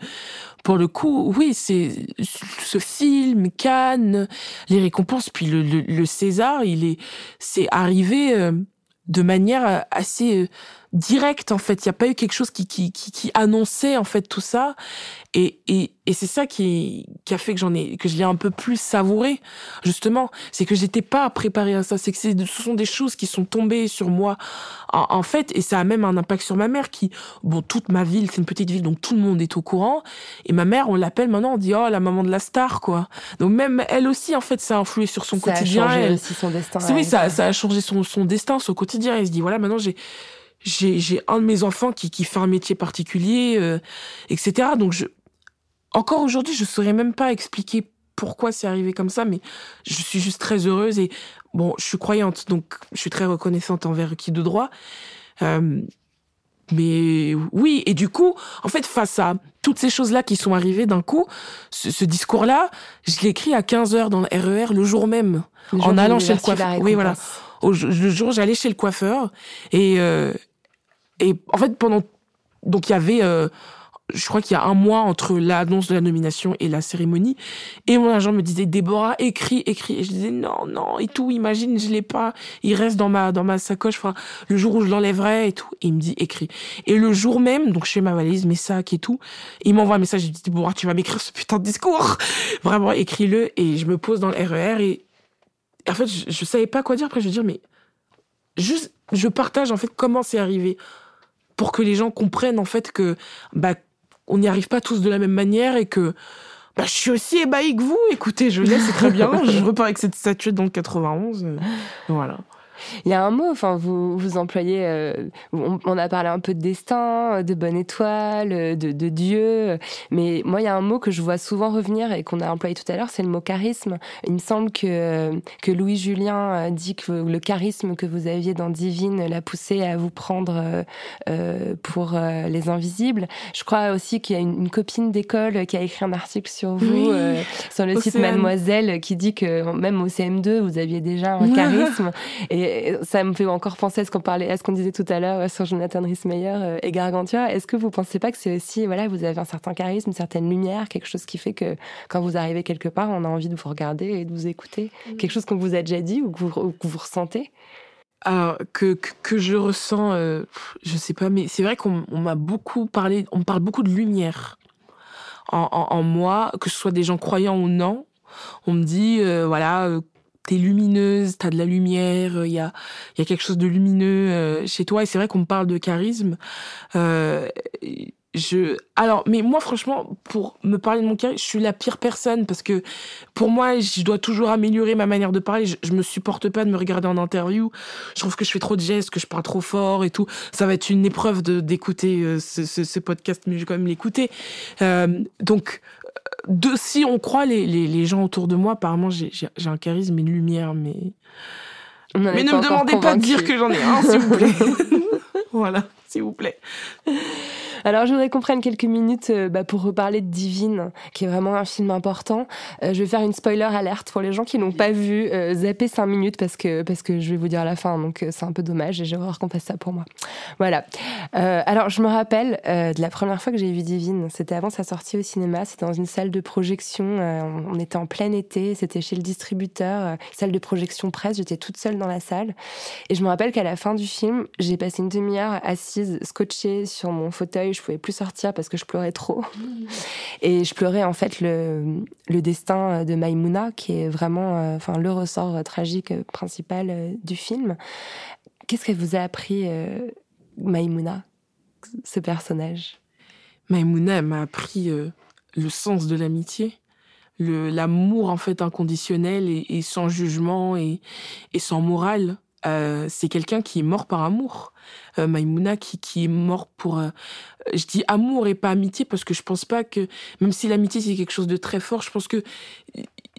pour le coup, oui, c'est ce film, Cannes, les récompenses, puis le, le, le César, il est, c'est arrivé euh, de manière assez euh, direct en fait. Il n'y a pas eu quelque chose qui, qui, qui, qui, annonçait en fait tout ça. Et, et, et c'est ça qui, qui a fait que j'en ai, que je l'ai un peu plus savouré, justement. C'est que j'étais pas préparée à ça. C'est que ce sont des choses qui sont tombées sur moi, en, en, fait. Et ça a même un impact sur ma mère qui, bon, toute ma ville, c'est une petite ville, donc tout le monde est au courant. Et ma mère, on l'appelle maintenant, on dit, oh, la maman de la star, quoi. Donc même elle aussi, en fait, ça a influé sur son ça quotidien. A changé elle, aussi son destin. Oui, ça, ça a changé son, son destin, son quotidien. Elle se dit, voilà, maintenant j'ai, j'ai j'ai un de mes enfants qui qui fait un métier particulier euh, etc donc je encore aujourd'hui je saurais même pas expliquer pourquoi c'est arrivé comme ça mais je suis juste très heureuse et bon je suis croyante donc je suis très reconnaissante envers qui de droit. Euh, mais oui et du coup en fait face à toutes ces choses là qui sont arrivées d'un coup ce, ce discours là je l'ai écrit à 15 heures dans le RER le jour même le en allant chez le coiffeur. Oui voilà. Au, le jour j'allais chez le coiffeur et euh, et en fait, pendant. Donc, il y avait. Euh, je crois qu'il y a un mois entre l'annonce de la nomination et la cérémonie. Et mon agent me disait, Déborah, écris, écris. Et je disais, non, non, et tout, imagine, je l'ai pas. Il reste dans ma, dans ma sacoche, enfin, le jour où je l'enlèverai et tout. Et il me dit, écris. Et le jour même, donc je fais ma valise, mes sacs et tout, il m'envoie un message, il me dit, Déborah, tu vas m'écrire ce putain de discours. Vraiment, écris-le. Et je me pose dans le RER et, et en fait, je, je savais pas quoi dire. Après, je veux dire, mais juste, je partage en fait comment c'est arrivé pour que les gens comprennent en fait que bah on n'y arrive pas tous de la même manière et que bah, je suis aussi ébahi que vous. Écoutez, je l'ai, c'est très bien. je repars avec cette statuette dans le 91. Voilà. Il y a un mot, enfin, vous, vous employez, euh, on, on, a parlé un peu de destin, de bonne étoile, de, de Dieu, mais moi, il y a un mot que je vois souvent revenir et qu'on a employé tout à l'heure, c'est le mot charisme. Il me semble que, que Louis Julien dit que le charisme que vous aviez dans Divine l'a poussé à vous prendre euh, pour euh, les invisibles. Je crois aussi qu'il y a une, une copine d'école qui a écrit un article sur vous, oui, sur le site Mademoiselle, qui dit que même au CM2, vous aviez déjà un charisme. et ça me fait encore penser à ce qu'on parlait, à ce qu'on disait tout à l'heure sur Jonathan Rhys-Meyer et Gargantua. Est-ce que vous pensez pas que c'est aussi, voilà, vous avez un certain charisme, une certaine lumière, quelque chose qui fait que quand vous arrivez quelque part, on a envie de vous regarder et de vous écouter, mmh. quelque chose qu'on vous a déjà dit ou que vous, ou que vous ressentez? Alors, que, que, que, je ressens, euh, je sais pas, mais c'est vrai qu'on m'a beaucoup parlé, on me parle beaucoup de lumière en, en, en, moi, que ce soit des gens croyants ou non. On me dit, euh, voilà, euh, t'es lumineuse, t'as de la lumière, il y a, y a quelque chose de lumineux euh, chez toi. Et c'est vrai qu'on me parle de charisme. Euh, je, alors, mais moi, franchement, pour me parler de mon charisme, je suis la pire personne parce que pour moi, je dois toujours améliorer ma manière de parler. Je, je me supporte pas de me regarder en interview. Je trouve que je fais trop de gestes, que je parle trop fort et tout. Ça va être une épreuve d'écouter euh, ce, podcast, mais je vais quand même l'écouter. Euh, donc, de si on croit les, les, les gens autour de moi, apparemment j'ai un charisme et une lumière, mais mais ne me demandez pas de dire que j'en ai un, s'il vous plaît. voilà, s'il vous plaît. Alors, je voudrais qu'on prenne quelques minutes euh, bah, pour reparler de Divine, qui est vraiment un film important. Euh, je vais faire une spoiler alerte pour les gens qui n'ont pas vu. Euh, zapper 5 minutes parce que, parce que je vais vous dire la fin, donc euh, c'est un peu dommage et j'ai horreur qu'on fasse ça pour moi. Voilà. Alors, je me rappelle de la première fois que j'ai vu Divine. C'était avant sa sortie au cinéma. C'était dans une salle de projection. On, on, était en plein été. C'était chez le distributeur, salle de projection presse. J'étais toute seule dans la salle. Et je me rappelle qu'à la fin du film, j'ai passé une demi-heure assise, scotchée sur mon fauteuil je pouvais plus sortir parce que je pleurais trop. Et je pleurais en fait le, destin de Maïmouna, qui est vraiment euh, enfin, le ressort tragique principal euh, du film. Qu'est-ce qu'elle vous a appris, euh, Maïmouna, ce personnage? Maïmouna, elle m'a appris le sens de l'amitié l'amour en fait inconditionnel et, sans jugement et sans morale euh, c'est quelqu'un qui est mort par amour. Euh, Maïmouna qui, est mort pour... Euh, je dis amour et pas amitié parce que je pense pas que... Même si l'amitié c'est quelque chose de très fort, je pense que...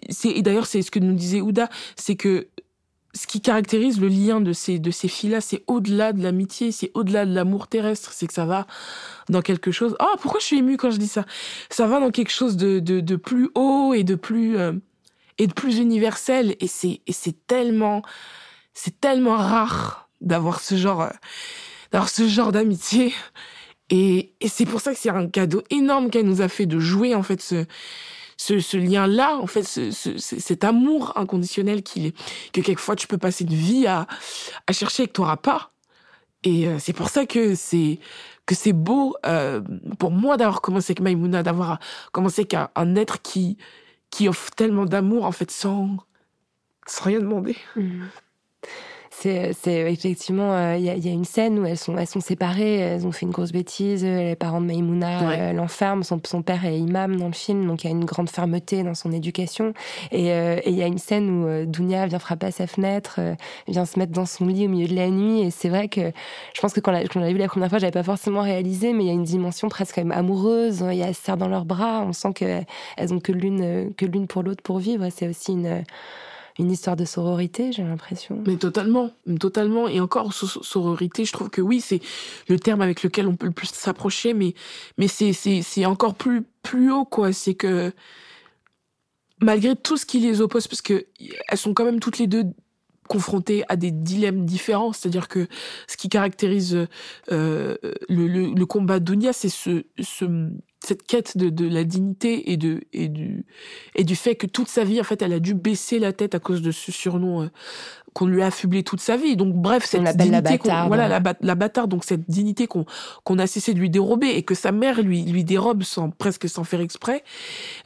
c'est Et d'ailleurs c'est ce que nous disait Ouda, c'est que ce qui caractérise le lien de ces, de ces filles-là, c'est au-delà de l'amitié, c'est au-delà de l'amour terrestre, c'est que ça va dans quelque chose... Oh, pourquoi je suis émue quand je dis ça? Ça va dans quelque chose de, de, plus haut et de plus... Euh, et de plus universel. Et c'est tellement c'est tellement rare d'avoir ce genre, euh, d'avoir ce genre d'amitié. Et, c'est pour ça que c'est un cadeau énorme qu'elle nous a fait de jouer, en fait, ce, lien-là, en fait, ce, ce, cet amour inconditionnel qu'il est, que quelquefois tu peux passer une vie à, chercher et que tu n'auras pas. Et euh, c'est pour ça que c'est que c'est beau euh, pour moi d'avoir commencé avec Maïmouna, d'avoir commencé avec un, être qui qui offre tellement d'amour en fait sans sans rien demander. Mmh c'est, effectivement, il euh, y, a, y, a, une scène où elles sont, elles sont séparées, elles ont fait une grosse bêtise, les parents de Maïmouna ouais. euh, l'enferment, son, son, père est imam dans le film, donc il y a une grande fermeté dans son éducation. Et euh, il y a une scène où euh, Dounia vient frapper à sa fenêtre, vient se mettre dans son lit au milieu de la nuit, et c'est vrai que je pense que quand, on l'a vu la première fois, j'avais pas forcément réalisé, mais il y a une dimension presque quand même amoureuse, il y a elles se serrent dans leurs bras, on sent qu'elles ont que l'une, que l'une pour l'autre pour vivre, c'est aussi une une histoire de sororité, j'ai l'impression. Mais totalement, totalement. Et encore, sororité, je trouve que oui, c'est le terme avec lequel on peut le plus s'approcher, mais, mais c'est, encore plus, plus haut, quoi. C'est que, malgré tout ce qui les oppose, parce que elles sont quand même toutes les deux confrontées à des dilemmes différents. C'est-à-dire que ce qui caractérise euh, le, combat d'Ounia, c'est ce, ce, cette quête de, la dignité et du et du fait que toute sa vie en fait elle a dû baisser la tête à cause de ce surnom euh, qu'on lui a affublé toute sa vie. Donc bref, cette dignité, la voilà la, la bâtarde, donc cette dignité qu'on qu'on a cessé de lui dérober et que sa mère lui lui dérobe sans presque sans faire exprès.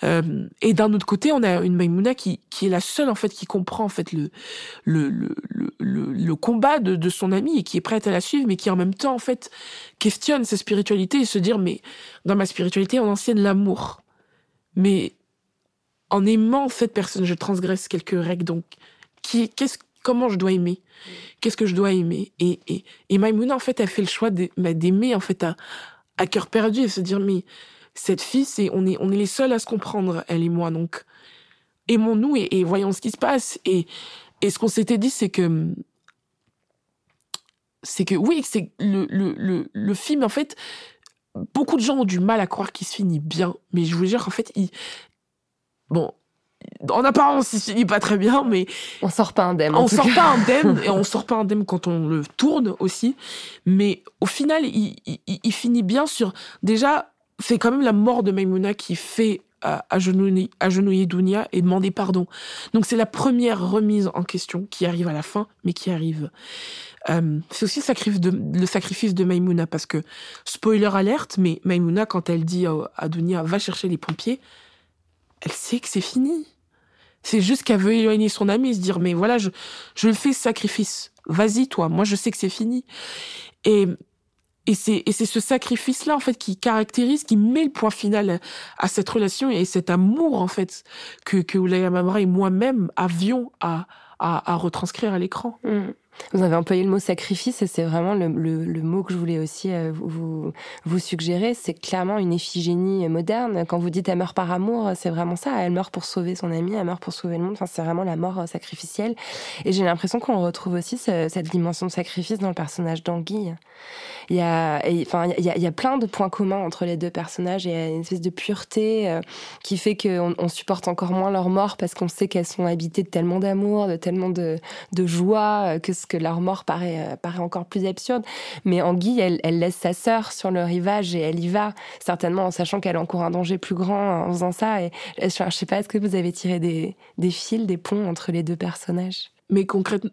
Euh, et d'un autre côté, on a une Maïmouna qui qui est la seule en fait qui comprend en fait le le le le, le combat de, de son ami et qui est prête à la suivre, mais qui en même temps en fait questionne sa spiritualité et se dire mais dans ma spiritualité on enseigne l'amour, mais en aimant cette personne, je transgresse quelques règles. Donc, qui, qu'est-ce, comment je dois aimer? Qu'est-ce que je dois aimer? Et, et, et Maïmouna, en fait, elle fait le choix bah, d'aimer, en fait, à, à cœur perdu et se dire, mais cette fille, c'est, on est, on est les seuls à se comprendre, elle et moi. Donc, aimons-nous et, et voyons ce qui se passe. Et, et ce qu'on s'était dit, c'est que, c'est que, oui, c'est le, le, le, le film, en fait, beaucoup de gens ont du mal à croire qu'il se finit bien. Mais je vous jure, en fait, il, bon, en apparence, il se finit pas très bien, mais on sort pas indemne. On sort cas. pas indemne et on sort pas indemne quand on le tourne aussi. Mais au final, il, il, il finit bien sur déjà. C'est quand même la mort de Maimouna qui fait euh, agenouiller, agenouiller Dounia et demander pardon. Donc c'est la première remise en question qui arrive à la fin, mais qui arrive. Euh, c'est aussi le sacrifice, de, le sacrifice de Maimouna parce que spoiler alerte, mais Maimouna quand elle dit à Dounia va chercher les pompiers, elle sait que c'est fini. C'est juste qu'elle veut éloigner son ami et se dire, mais voilà, je, je le fais ce sacrifice. Vas-y, toi. Moi, je sais que c'est fini. Et, et c'est, et c'est ce sacrifice-là, en fait, qui caractérise, qui met le point final à, cette relation et cet amour, en fait, que, que Oulaya Mamra et moi-même avions à, à, à retranscrire à l'écran. Mmh. Vous avez employé le mot sacrifice et c'est vraiment le, mot que je voulais aussi euh, vous, vous suggérer. C'est clairement une Iphigénie moderne. Quand vous dites elle meurt par amour, c'est vraiment ça. Elle meurt pour sauver son ami, elle meurt pour sauver le monde. Enfin, c'est vraiment la mort euh, sacrificielle. Et j'ai l'impression qu'on retrouve aussi ce, cette dimension de sacrifice dans le personnage d'Anguille. Il y a, enfin, il y a, plein de points communs entre les deux personnages. Il y a une espèce de pureté euh, qui fait qu'on on supporte encore moins leur mort parce qu'on sait qu'elles sont habitées de tellement d'amour, de tellement de, de joie que ce que leur mort paraît, euh, paraît encore plus absurde. Mais Anguille, elle, elle laisse sa sœur sur le rivage et elle y va, certainement en sachant qu'elle encourt un danger plus grand en faisant ça. Et je, je sais pas, est-ce que vous avez tiré des, des fils, des ponts entre les deux personnages? Mais concrètement,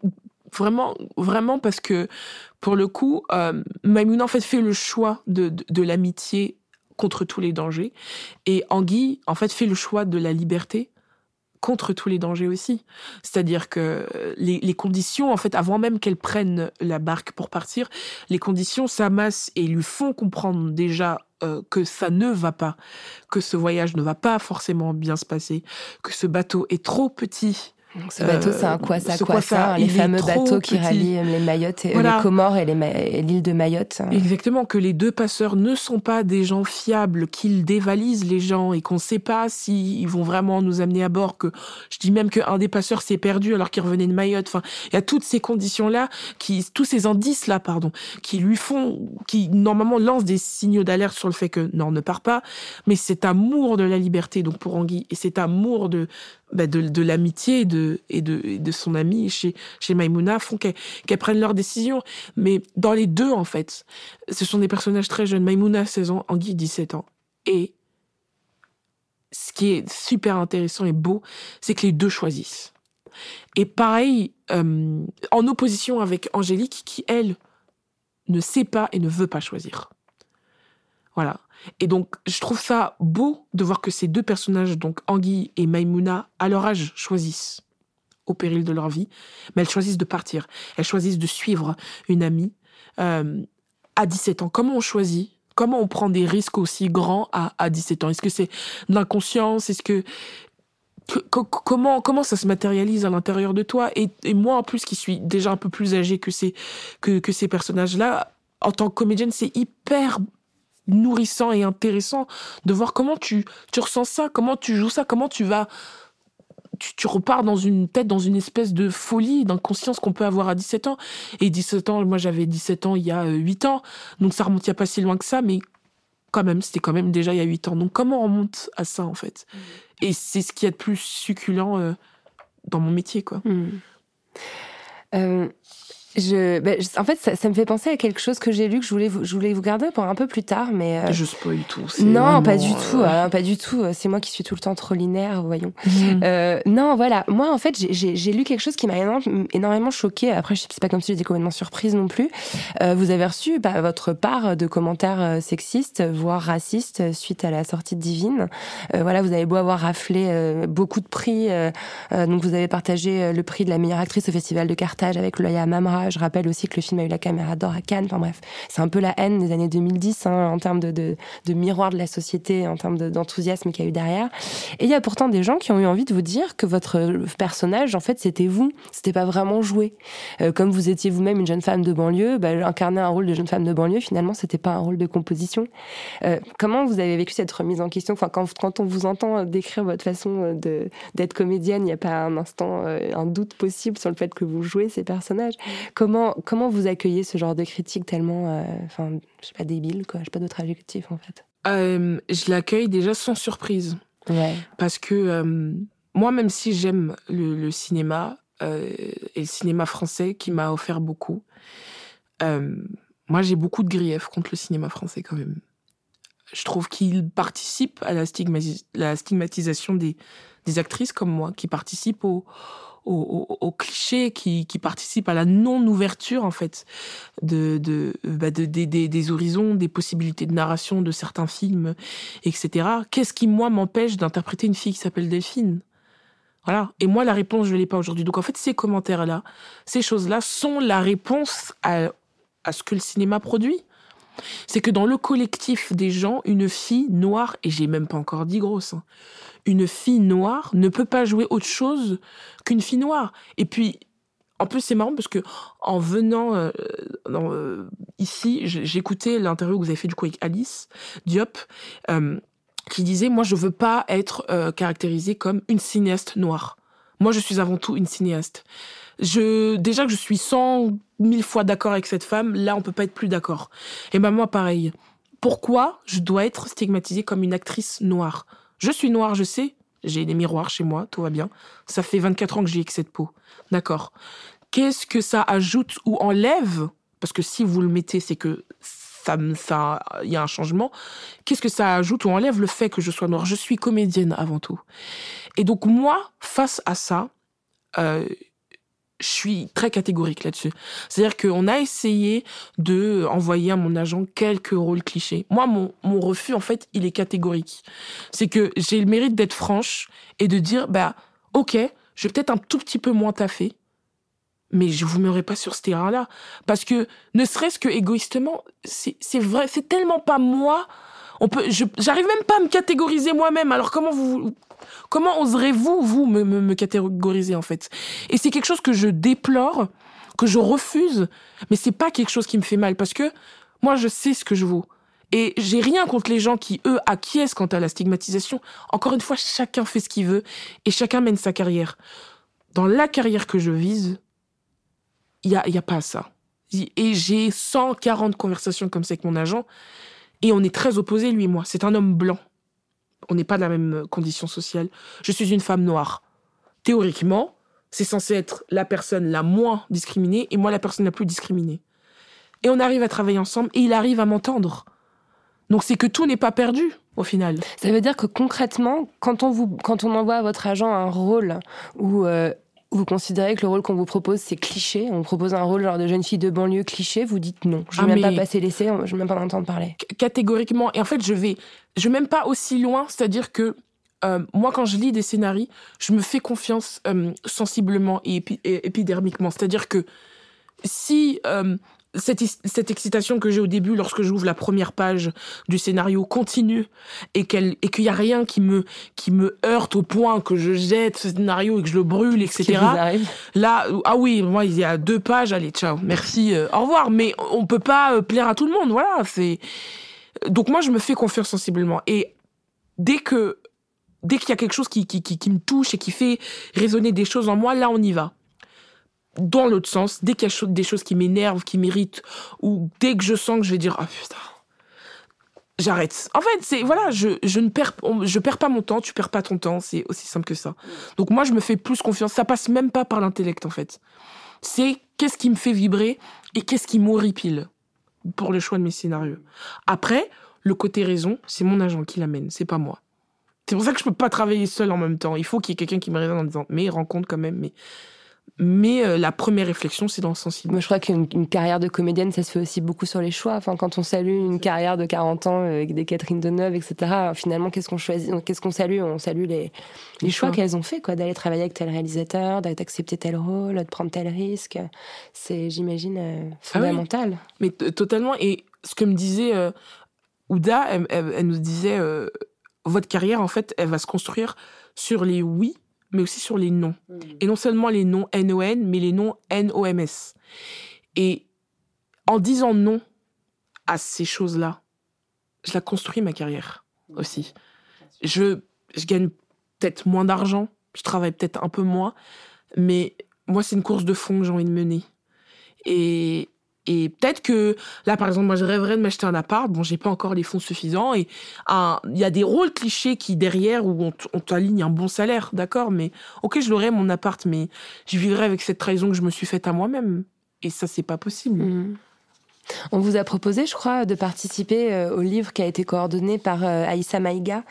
vraiment, vraiment parce que pour le coup, euh, Maimouna en fait fait le choix de, de, de l'amitié contre tous les dangers, et Anguille en fait fait le choix de la liberté contre tous les dangers aussi. C'est-à-dire que les, les, conditions, en fait, avant même qu'elle prenne la barque pour partir, les conditions s'amassent et lui font comprendre déjà euh, que ça ne va pas, que ce voyage ne va pas forcément bien se passer, que ce bateau est trop petit ce bateau, c'est un quoi ça, quoi ça, les fameux bateaux qui rallient les Mayotte, et, les Comores et l'île de Mayotte. Exactement, que les deux passeurs ne sont pas des gens fiables, qu'ils dévalisent les gens et qu'on ne sait pas s'ils vont vraiment nous amener à bord. Que je dis même qu'un des passeurs s'est perdu alors qu'il revenait de Mayotte. Enfin, il y a toutes ces conditions-là, qui, tous ces indices-là, pardon, qui lui font, qui normalement lancent des signaux d'alerte sur le fait que non, ne part pas. Mais cet amour de la liberté, donc pour Anguille, et cet amour de bah de, de l'amitié et et, de, de son ami chez, chez Maimouna font qu'elles qu prennent leurs décisions. Mais dans les deux, en fait, ce sont des personnages très jeunes. Maimouna, 16 ans, Anguille, 17 ans. Et ce qui est super intéressant et beau, c'est que les deux choisissent. Et pareil, euh, en opposition avec Angélique, qui, elle, ne sait pas et ne veut pas choisir. Voilà. Et donc, je trouve ça beau de voir que ces deux personnages, donc Anguille et Maimouna, à leur âge, choisissent, au péril de leur vie, mais elles choisissent de partir. Elles choisissent de suivre une amie euh, à 17 ans. Comment on choisit? Comment on prend des risques aussi grands à, à 17 ans? Est-ce que c'est l'inconscience? Est-ce que, comment comment ça se matérialise à l'intérieur de toi? Et, et, moi en plus qui suis déjà un peu plus âgée que ces que, que ces personnages là en tant que comédienne c'est hyper nourrissant et intéressant de voir comment tu, tu ressens ça, comment tu joues ça, comment tu vas tu, tu, repars dans une tête, dans une espèce de folie, d'inconscience qu'on peut avoir à 17 ans. Et 17 ans, moi j'avais 17 ans il y a 8 ans, donc ça remonte il n'y a pas si loin que ça, mais quand même, c'était quand même déjà il y a 8 ans. Donc comment on remonte à ça en fait? Mmh. Et c'est ce qui est de plus succulent euh, dans mon métier, quoi. Mmh. Euh, je, ben, en fait, ça, ça, me fait penser à quelque chose que j'ai lu que je voulais vous, je voulais vous garder pour un peu plus tard, mais euh... je spoil tout. Non, vraiment, pas du euh... tout, hein, pas du tout. C'est moi qui suis tout le temps trop linéaire, voyons. Mmh. Euh, non, voilà. Moi, en fait, j'ai lu quelque chose qui m'a énormément, énormément choqué. Après, je sais pas comme si j'étais complètement surprise non plus. Euh, vous avez reçu bah, votre part de commentaires euh, sexistes, voire racistes, suite à la sortie de Divine. Euh, voilà, vous avez beau avoir raflé euh, beaucoup de prix. donc, vous avez partagé le prix de la meilleure actrice au Festival de Carthage avec Loya Mamra. Je rappelle aussi que le film a eu la caméra d'or à Cannes. Enfin bref, c'est un peu la haine des années 2010 hein, en termes de, miroir de la société, en termes d'enthousiasme qu'il y a eu derrière. Et il y a pourtant des gens qui ont eu envie de vous dire que votre personnage, en fait, c'était vous. C'était pas vraiment joué. Euh, comme vous étiez vous-même une jeune femme de banlieue, bah, incarner un rôle de jeune femme de banlieue, finalement, c'était pas un rôle de composition. Euh, comment vous avez vécu cette remise en question? Enfin, quand, quand on vous entend décrire votre façon de d'être comédienne, il n'y a pas un instant, euh, un doute possible sur le fait que vous jouez ces personnages. Comment comment vous accueillez ce genre de critique tellement, euh, enfin, je sais pas, débile, quoi. Je sais pas d'autres adjectifs, en fait. Euh, je l'accueille déjà sans surprise. Ouais. Parce que euh, moi, même si j'aime le, le, cinéma et le cinéma français qui m'a offert beaucoup, moi, j'ai beaucoup de griefs contre le cinéma français quand même. Je trouve qu'il participe à la stigmatisation des, des actrices comme moi, qui participent au, au, au, au cliché qui, qui participe à la non-ouverture en fait de, de, bah de, de, de, des horizons, des possibilités de narration de certains films, etc. Qu'est-ce qui moi m'empêche d'interpréter une fille qui s'appelle Delphine? Voilà. Et moi, la réponse, je l'ai pas aujourd'hui. Donc, en fait, ces commentaires-là, ces choses-là sont la réponse à, à ce que le cinéma produit. C'est que dans le collectif des gens, une fille noire, et j'ai même pas encore dit grosse, hein, une fille noire ne peut pas jouer autre chose qu'une fille noire. Et puis, en plus, c'est marrant parce que en venant euh, euh, ici, j'écoutais l'interview que vous avez fait du coup avec Alice Diop, euh, qui disait moi je veux pas être caractérisée comme une cinéaste noire. Moi je suis avant tout une cinéaste. Déjà que je suis cent mille fois d'accord avec cette femme, là on peut pas être plus d'accord. Et ben moi pareil. Pourquoi je dois être stigmatisée comme une actrice noire? Je suis noire, je sais. J'ai des miroirs chez moi, tout va bien. Ça fait 24 ans que j'ai de peau. D'accord. Qu'est-ce que ça ajoute ou enlève? Parce que si vous le mettez, c'est que ça, ça, y a un changement. Qu'est-ce que ça ajoute ou enlève le fait que je sois noire? Je suis comédienne avant tout. Et donc moi, face à ça, euh, je suis très catégorique là-dessus. C'est-à-dire qu'on a essayé de envoyer à mon agent quelques rôles clichés. Moi, mon, mon refus, en fait, il est catégorique. C'est que j'ai le mérite d'être franche et de dire, bah, ok, je vais peut-être un tout petit peu moins taffer, mais je vous meurerai pas sur ce terrain-là. Parce que, ne serait-ce que égoïstement, c'est vrai, c'est tellement pas moi. On peut, j'arrive même pas à me catégoriser moi-même. Alors comment vous, comment oserez-vous, vous, me, me, me catégoriser, en fait? Et c'est quelque chose que je déplore, que je refuse, mais c'est pas quelque chose qui me fait mal parce que moi, je sais ce que je vaux. Et j'ai rien contre les gens qui, eux, acquiescent quant à la stigmatisation. Encore une fois, chacun fait ce qu'il veut et chacun mène sa carrière. Dans la carrière que je vise, il y a, y a pas ça. Et j'ai 140 conversations comme ça avec mon agent et on est très opposés, lui et moi. C'est un homme blanc. On n'est pas de la même condition sociale. Je suis une femme noire. Théoriquement, c'est censé être la personne la moins discriminée et moi la personne la plus discriminée. Et on arrive à travailler ensemble et il arrive à m'entendre. Donc c'est que tout n'est pas perdu au final. Ça veut dire que concrètement, quand on, vous, quand on envoie à votre agent un rôle où euh, vous considérez que le rôle qu'on vous propose, c'est cliché, on vous propose un rôle genre de jeune fille de banlieue cliché, vous dites non. Je ne Ah, veux même pas passer l'essai, je ne veux même pas en entendre parler. Catégoriquement. Et en fait, je vais, je vais même pas aussi loin, c'est-à-dire que euh, moi, quand je lis des scénarios, je me fais confiance euh, sensiblement et, épi- et épidermiquement. C'est-à-dire que si euh, cette, cette excitation que j'ai au début, lorsque j'ouvre la première page du scénario, continue et qu'elle et qu'il y a rien qui me qui me heurte au point que je jette ce scénario et que je le brûle, etc. Là, ah oui, moi, il y a deux pages, allez, ciao, merci, euh, au revoir. Mais on peut pas euh, plaire à tout le monde, voilà. C'est donc moi, je me fais confiance sensiblement. Et dès que dès qu'il y a quelque chose qui, qui, qui, qui me touche et qui fait résonner des choses en moi, là, on y va. Dans l'autre sens, dès qu'il y a des choses qui m'énervent, qui m'irritent, ou dès que je sens que je vais dire, ah putain, j'arrête. En fait, c'est voilà, je, je ne perds, je perds pas mon temps, tu perds pas ton temps, c'est aussi simple que ça. Donc moi, je me fais plus confiance. Ça passe même pas par l'intellect, en fait. C'est qu'est-ce qui me fait vibrer et qu'est-ce qui m'horripile pour le choix de mes scénarios. Après, le côté raison, c'est mon agent qui l'amène, c'est pas moi. C'est pour ça que je peux pas travailler seul en même temps. Il faut qu'il y ait quelqu'un qui me raisonne en disant, mais rencontre quand même, mais. Mais euh, la première réflexion, c'est dans le sensible. Moi, je crois qu'une une carrière de comédienne, ça se fait aussi beaucoup sur les choix. Enfin, quand on salue une carrière de 40 ans euh, avec des Catherine Deneuve, etc., finalement, qu'est-ce qu'on choisit Qu'est-ce qu'on salue? On salue les, les choix choix. qu'elles ont fait, quoi, d'aller travailler avec tel réalisateur, d'accepter tel rôle, de prendre tel risque. C'est, j'imagine, euh, fondamental. Mais totalement. Et ce que me disait euh, Ouda, elle, elle- elle nous disait, votre carrière, en fait, elle va se construire sur les oui, mais aussi sur les non. Et non seulement les noms N-O-N, mais les noms N-O-M-S. Et en disant non à ces choses-là, je la construis, ma carrière, aussi. Je, je gagne peut-être moins d'argent, je travaille peut-être un peu moins, mais moi, c'est une course de fond que j'ai envie de mener. Et, et peut-être que là, par exemple, moi, je rêverais de m'acheter un appart. Bon, j'ai pas encore les fonds suffisants. Et il y a des rôles clichés qui derrière où on, t'aligne un bon salaire, d'accord. Mais ok, je l'aurais mon appart, mais je vivrais avec cette trahison que je me suis faite à moi-même. Et ça, c'est pas possible. Mhm. On vous a proposé, je crois, de participer euh, au livre qui a été coordonné par euh, Aïssa Maïga,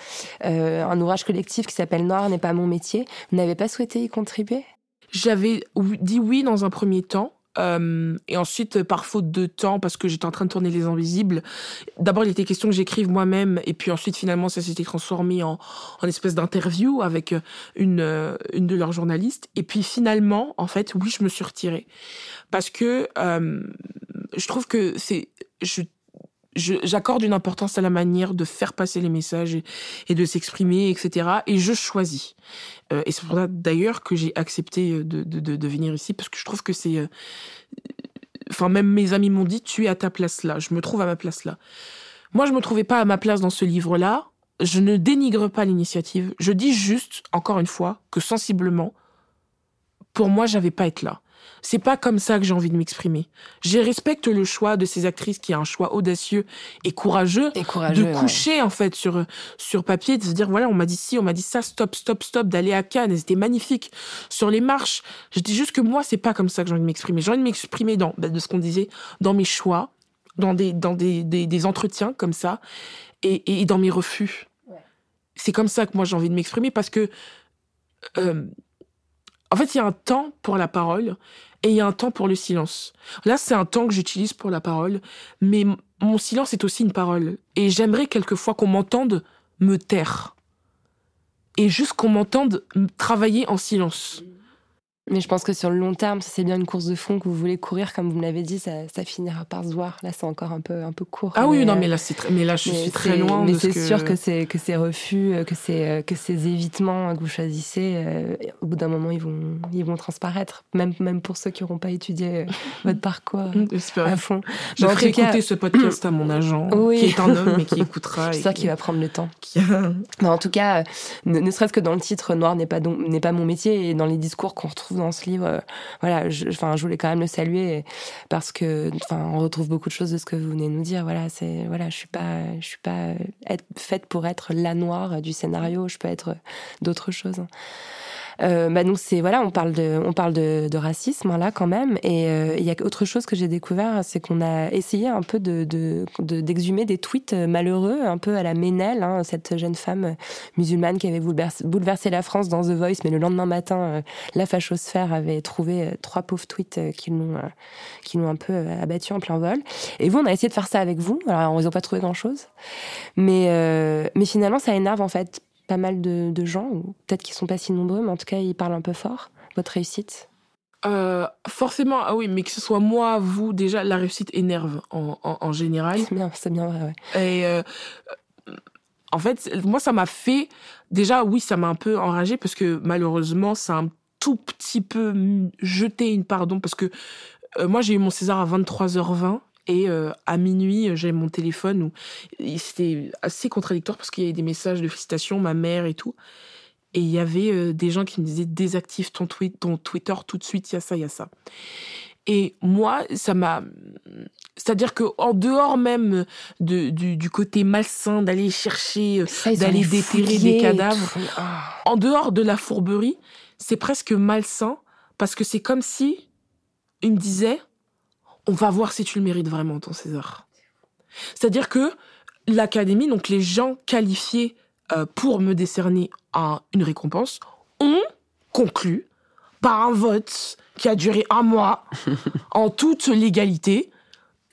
euh, un ouvrage collectif qui s'appelle Noir n'est pas mon métier. Vous n'avez pas souhaité y contribuer? J'avais dit oui dans un premier temps. Euh, et ensuite, euh, par faute de temps, parce que j'étais en train de tourner Les Invisibles, d'abord il était question que j'écrive moi-même, et puis ensuite finalement ça s'était transformé en, en espèce d'interview avec euh, une, une de leurs journalistes. Et puis finalement, en fait, oui, je me suis retirée. Parce que je trouve que c'est... j'accorde une importance à la manière de faire passer les messages et, de s'exprimer, etc. Et je choisis. Euh, et c'est pour ça d'ailleurs que j'ai accepté euh, de, venir ici, parce que je trouve que c'est... euh, Enfin, même mes amis m'ont dit, tu es à ta place là, je me trouve à ma place là. Moi, je me trouvais pas à ma place dans ce livre-là. Je ne dénigre pas l'initiative. Je dis juste, encore une fois, que sensiblement, pour moi, j'avais pas être là. C'est pas comme ça que j'ai envie de m'exprimer. Je respecte le choix de ces actrices qui a un choix audacieux et courageux Et courageux. de ouais. coucher en fait sur sur papier de se dire voilà on m'a dit ci on m'a dit ça stop stop stop d'aller à Cannes et c'était magnifique sur les marches je dis juste que moi c'est pas comme ça que j'ai envie de m'exprimer j'ai envie de m'exprimer dans bah, de ce qu'on disait dans mes choix dans des dans des des, des entretiens comme ça et, et dans mes refus c'est comme ça que moi j'ai envie de m'exprimer parce que euh, en fait, il y a un temps pour la parole et il y a un temps pour le silence. Là, c'est un temps que j'utilise pour la parole, mais mon silence est aussi une parole. Et j'aimerais quelquefois qu'on m'entende me taire. Et juste qu'on m'entende travailler en silence. Mais je pense que sur le long terme, si c'est bien une course de fond que vous voulez courir, comme vous me l'avez dit, ça, ça, finira par se voir. Là, c'est encore un peu, un peu court. Ah oui, non, mais là, c'est mais là, je suis très loin. Mais c'est sûr que ces refus, euh, que ces euh, que ces évitements que vous choisissez, euh, au bout d'un moment, ils vont ils vont transparaître. Même même pour ceux qui n'auront pas étudié votre parcours à fond. Je ferai écouter ce podcast à mon agent, qui est un homme mais qui écoutera. C'est ça qui va prendre le temps. en tout cas, ne, ne serait-ce que dans le titre, noir n'est pas n'est pas mon métier et dans les discours qu'on retrouve dans ce livre, euh, voilà, je, je voulais quand même le saluer parce que, on retrouve beaucoup de choses de ce que vous venez de nous dire. Voilà, c'est, voilà, je suis pas, je suis pas être, faite pour être la noire du scénario. Je peux être d'autres choses. Euh, bah donc c'est voilà, on parle de, on parle de, de racisme hein, là quand même. Et euh, il y a autre chose que j'ai découvert, c'est qu'on a essayé un peu de d'exhumer de, des tweets malheureux, un peu à la Ménel, hein, cette jeune femme musulmane qui avait bouleversé, la France dans The Voice, mais le lendemain matin, euh, la fachosphère avait trouvé euh, trois pauvres tweets qui l'ont qui l'ont un peu abattu en plein vol. Et vous, on a essayé de faire ça avec vous. Alors, on n'a pas trouvé grand chose, mais mais finalement, ça énerve en fait pas mal de, gens, peut-être qu'ils sont pas si nombreux, mais en tout cas, ils parlent un peu fort. Votre réussite euh, forcément, ah oui, mais que ce soit moi, vous, déjà, la réussite énerve en, en, général. C'est bien, c'est bien vrai, ouais. Et euh, en fait, moi, ça m'a fait. Déjà, oui, ça m'a un peu enragé parce que malheureusement, ça a un tout petit peu jeté une pardon parce que euh, moi, j'ai eu mon César à 23h20 et euh, à minuit, j'ai mon téléphone où c'était assez contradictoire parce qu'il y avait des messages de félicitations, ma mère et tout. Et il y avait euh, des gens qui me disaient désactive ton, tweet, ton Twitter tout de suite, il y a ça, il y a ça. Et moi, ça m'a. C'est-à-dire que en dehors même de, du, côté malsain d'aller chercher, d'aller déterrer des cadavres, en dehors de la fourberie, c'est presque malsain parce que c'est comme si il me disait on va voir si tu le mérites vraiment, ton César. C'est-à-dire que l'académie, donc les gens qualifiés euh, pour me décerner une récompense, ont conclu par un vote qui a duré un mois, en toute légalité,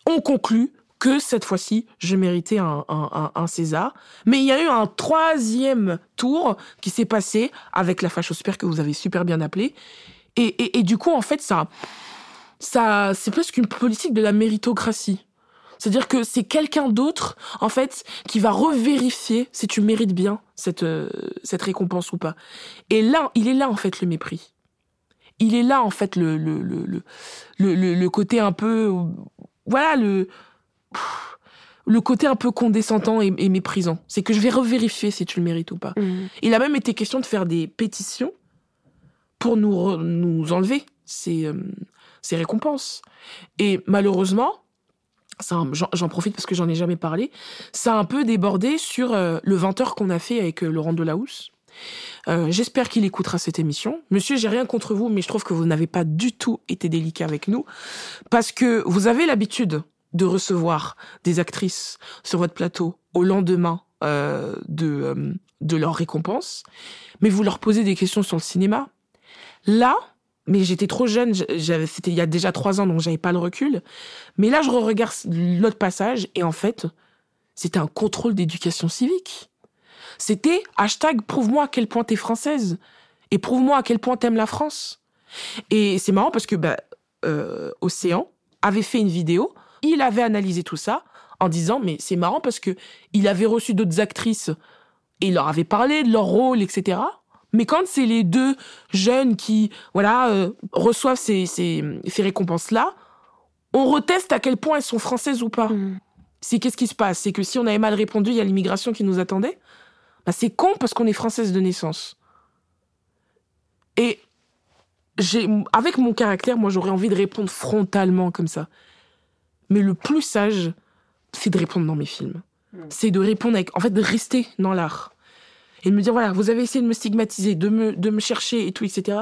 ont conclu que cette fois-ci, je méritais un, César. Mais il y a eu un troisième tour qui s'est passé avec la fachosphère que vous avez super bien appelée. et, du coup, en fait, ça, ça, c'est presque une politique de la méritocratie. C'est-à-dire que c'est quelqu'un d'autre, en fait, qui va revérifier si tu mérites bien cette, euh, cette récompense ou pas. Et là, il est là, en fait, le mépris. Il est là, en fait, le, le, le, le, le, côté un peu, voilà, le, le côté un peu condescendant et, méprisant. C'est que je vais revérifier si tu le mérites ou pas. Mmh. Il a même été question de faire des pétitions pour nous, nous enlever ces, euh, ces récompenses. Et malheureusement, j'en profite parce que j'en ai jamais parlé, ça a un peu débordé sur euh, le 20h qu'on a fait avec euh, Laurent Delahousse. Euh, J'espère qu'il écoutera cette émission. Monsieur, j'ai rien contre vous, mais je trouve que vous n'avez pas du tout été délicat avec nous parce que vous avez l'habitude de recevoir des actrices sur votre plateau au lendemain de, de leur récompense, mais vous leur posez des questions sur le cinéma. Là, mais j'étais trop jeune, j'avais, c'était il y a déjà trois ans, donc j'avais pas le recul. Mais là, je regarde l'autre passage, et en fait, c'était un contrôle d'éducation civique. C'était hashtag prouve-moi à quel point t'es française, et prouve-moi à quel point t'aimes la France. Et c'est marrant parce que bah, euh, Océan avait fait une vidéo, il avait analysé tout ça en disant mais c'est marrant parce que il avait reçu d'autres actrices et il leur avait parlé de leur rôle, etc. Mais quand c'est les deux jeunes qui, voilà, euh, reçoivent ces, ces, ces récompenses-là, on reteste à quel point elles sont françaises ou pas. Mm. C'est qu'est-ce qui se passe? C'est que si on avait mal répondu, il y a l'immigration qui nous attendait? Bah, c'est con parce qu'on est française de naissance. Et j'ai, avec mon caractère, moi, j'aurais envie de répondre frontalement comme ça. Mais le plus sage, c'est de répondre dans mes films. Mm. C'est de répondre avec, en fait, de rester dans l'art et de me dire voilà, vous avez essayé de me stigmatiser, de me, de me chercher et tout, etc.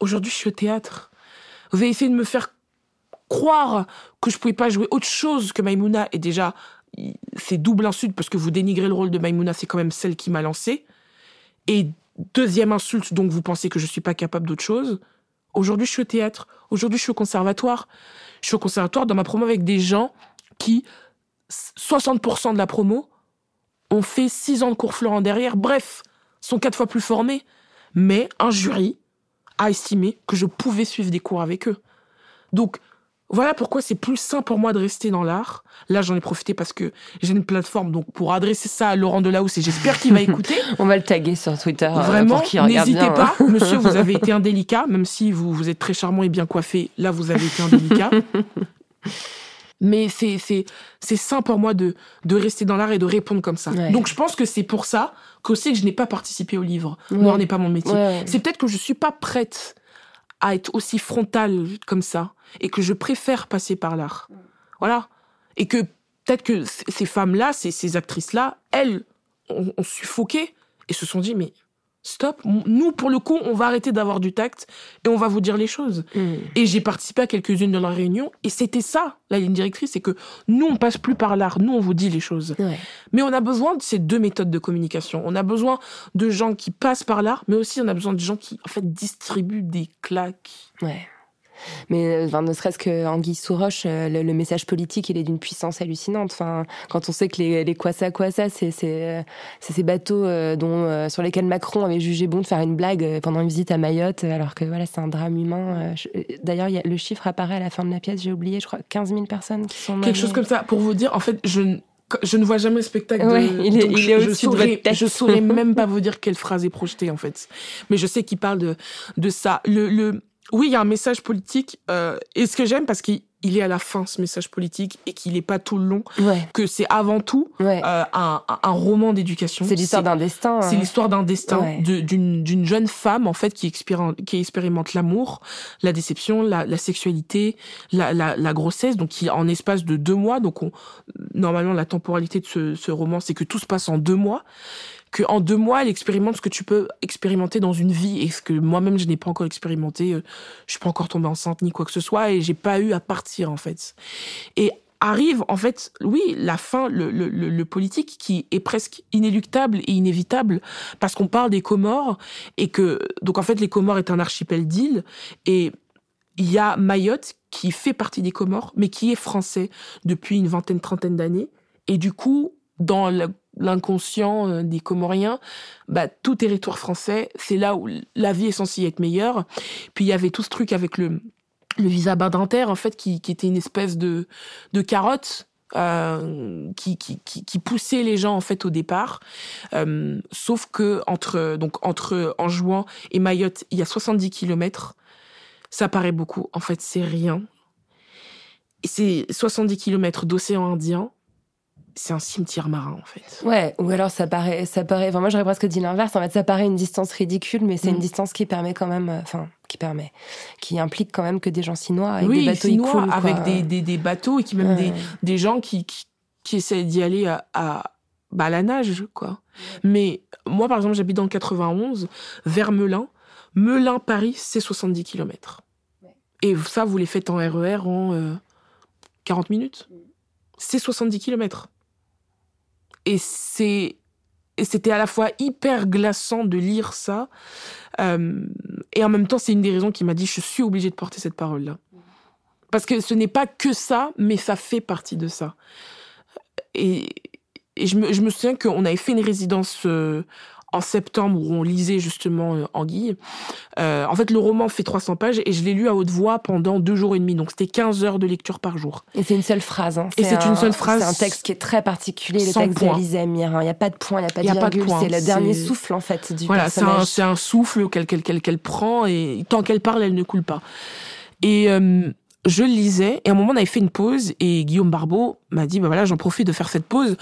Aujourd'hui, je suis au théâtre. Vous avez essayé de me faire croire que je pouvais pas jouer autre chose que Maimouna et déjà c'est double insulte parce que vous dénigrez le rôle de Maimouna, c'est quand même celle qui m'a lancé. Et Deuxième insulte, donc vous pensez que je suis pas capable d'autre chose. Aujourd'hui, je suis au théâtre. Aujourd'hui, je suis au conservatoire. Je suis au conservatoire dans ma promo avec des gens qui, 60% de la promo, ont fait 6 ans de cours Florent derrière. Bref, sont quatre fois plus formés. Mais un jury a estimé que je pouvais suivre des cours avec eux. Donc, voilà pourquoi c'est plus simple pour moi de rester dans l'art. Là, j'en ai profité parce que j'ai une plateforme donc pour adresser ça à Laurent Delahousse et j'espère qu'il va écouter. On va le taguer sur Twitter. euh, Vraiment, n'hésitez pas. hein. Monsieur, vous avez été indélicat, même si vous, vous êtes très charmant et bien coiffé. Là, vous avez été indélicat. Mais c'est, c'est, c'est sain pour moi de, de rester dans l'art et de répondre comme ça. Ouais. Donc, je pense que c'est pour ça qu'aussi que je n'ai pas participé au livre. Ouais. Noir n'est pas mon métier. Ouais. C'est peut-être que je suis pas prête à être aussi frontale comme ça et que je préfère passer par l'art. Voilà. Et que peut-être que ces femmes-là, ces, ces actrices-là, elles ont, ont suffoqué et se sont dit, mais stop, nous, pour le coup, on va arrêter d'avoir du tact et on va vous dire les choses. Mm. Et j'ai participé à quelques-unes de leurs réunions et c'était ça, la ligne directrice, c'est que nous, on passe plus par l'art, nous, on vous dit les choses. Ouais. Mais on a besoin de ces deux méthodes de communication. On a besoin de gens qui passent par l'art, mais aussi on a besoin de gens qui, en fait, distribuent des claques. Ouais. Mais euh, enfin, ne serait-ce que Anguille sous roche, euh, le, le message politique, il est d'une puissance hallucinante. Enfin, quand on sait que les, les Kwassa Kwassa, c'est c'est euh, ces bateaux dont sur lesquels Macron avait jugé bon de faire une blague pendant une visite à Mayotte, alors que voilà, c'est un drame humain. D'ailleurs, le chiffre apparaît à la fin de la pièce, j'ai oublié, je crois 15 000 personnes qui sont Quelque chose comme ça. Pour vous dire, en fait, je, ne- je ne vois jamais le spectacle de... Ouais, il est- donc il je, est je au-dessus de saurais-. Je saurais même pas vous dire quelle phrase est projetée, en fait. Mais je sais qu'il parle de, de ça. Le, le, oui, il y a un message politique. euh, et ce que j'aime, parce qu'il il est à la fin, ce message politique, et qu'il n'est pas tout le long, Ouais, que c'est avant tout ouais. euh, un, un- roman d'éducation. c'est l'histoire d'un destin. C'est hein. l'histoire d'un destin, Ouais. d'une jeune femme en fait qui, expéri- qui expérimente l'amour, la déception, la, la sexualité, la, la, la grossesse, donc qui en espace de deux mois. Donc on, normalement la temporalité de ce, ce roman, c'est que tout se passe en deux mois. Que en deux mois, elle expérimente ce que tu peux expérimenter dans une vie et ce que moi-même je n'ai pas encore expérimenté. Euh, Je suis pas encore tombée enceinte ni quoi que ce soit et j'ai pas eu à partir en fait. Et arrive en fait, oui, la fin, le, le, politique qui est presque inéluctable et inévitable parce qu'on parle des Comores et que donc en fait les Comores est un archipel d'îles et il y a Mayotte qui fait partie des Comores mais qui est français depuis une vingtaine trentaine d'années et du coup dans l'inconscient euh, des Comoriens, bah, tout territoire français, c'est là où la vie est censée être meilleure. Puis il y avait tout ce truc avec le, visa badinter, en fait, qui, était une espèce de, de carotte euh, qui, poussait les gens en fait au départ. Euh, sauf que entre donc entre Anjouan et Mayotte, il y a 70 kilomètres. Ça paraît beaucoup. En fait, c'est rien. C'est 70 kilomètres d'océan Indien. C'est un cimetière marin en fait. Ouais, ou alors ça paraît, ça paraît. Enfin, moi j'aurais presque dit l'inverse. En fait, ça paraît une distance ridicule, mais c'est Mm. une distance qui permet quand même, euh, enfin, qui permet, qui implique quand même que des gens s'y noient avec oui, des bateaux ils coulent, avec des, des, des bateaux et qui même des, Ouais. des gens qui, qui, qui essaient d'y aller à, à, bah, à la nage, quoi. Mais moi, par exemple, j'habite dans le 91, vers Melun. Melun-Paris, c'est 70 km. Et ça, vous les faites en RER en euh, 40 minutes. C'est 70 km. Et c'est c'était à la fois hyper glaçant de lire ça euh, et en même temps c'est une des raisons qui m'a dit je suis obligée de porter cette parole là parce que ce n'est pas que ça mais ça fait partie de ça. Et, et je, me, je me souviens qu'on avait fait une résidence euh, en septembre où on lisait justement euh, Anguille. Euh, en fait, le roman fait 300 pages et je l'ai lu à haute voix pendant deux jours et demi. Donc, c'était 15 heures de lecture par jour. Et c'est une seule phrase. Hein. Et c'est un- une seule phrase C'est un texte qui est très particulier, le texte d'Elisa Amir. hein. Il n'y a pas de point, il n'y a pas y de a pas de virgule. point. C'est le dernier souffle, en fait, du Voilà, c'est un, personnage. c'est un souffle qu'elle qu'elle qu'elle qu'elle prend et tant qu'elle parle, elle ne coule pas. Et euh, je lisais et à un moment on avait fait une pause et Guillaume Barbeau m'a dit bah voilà j'en profite de faire cette pause.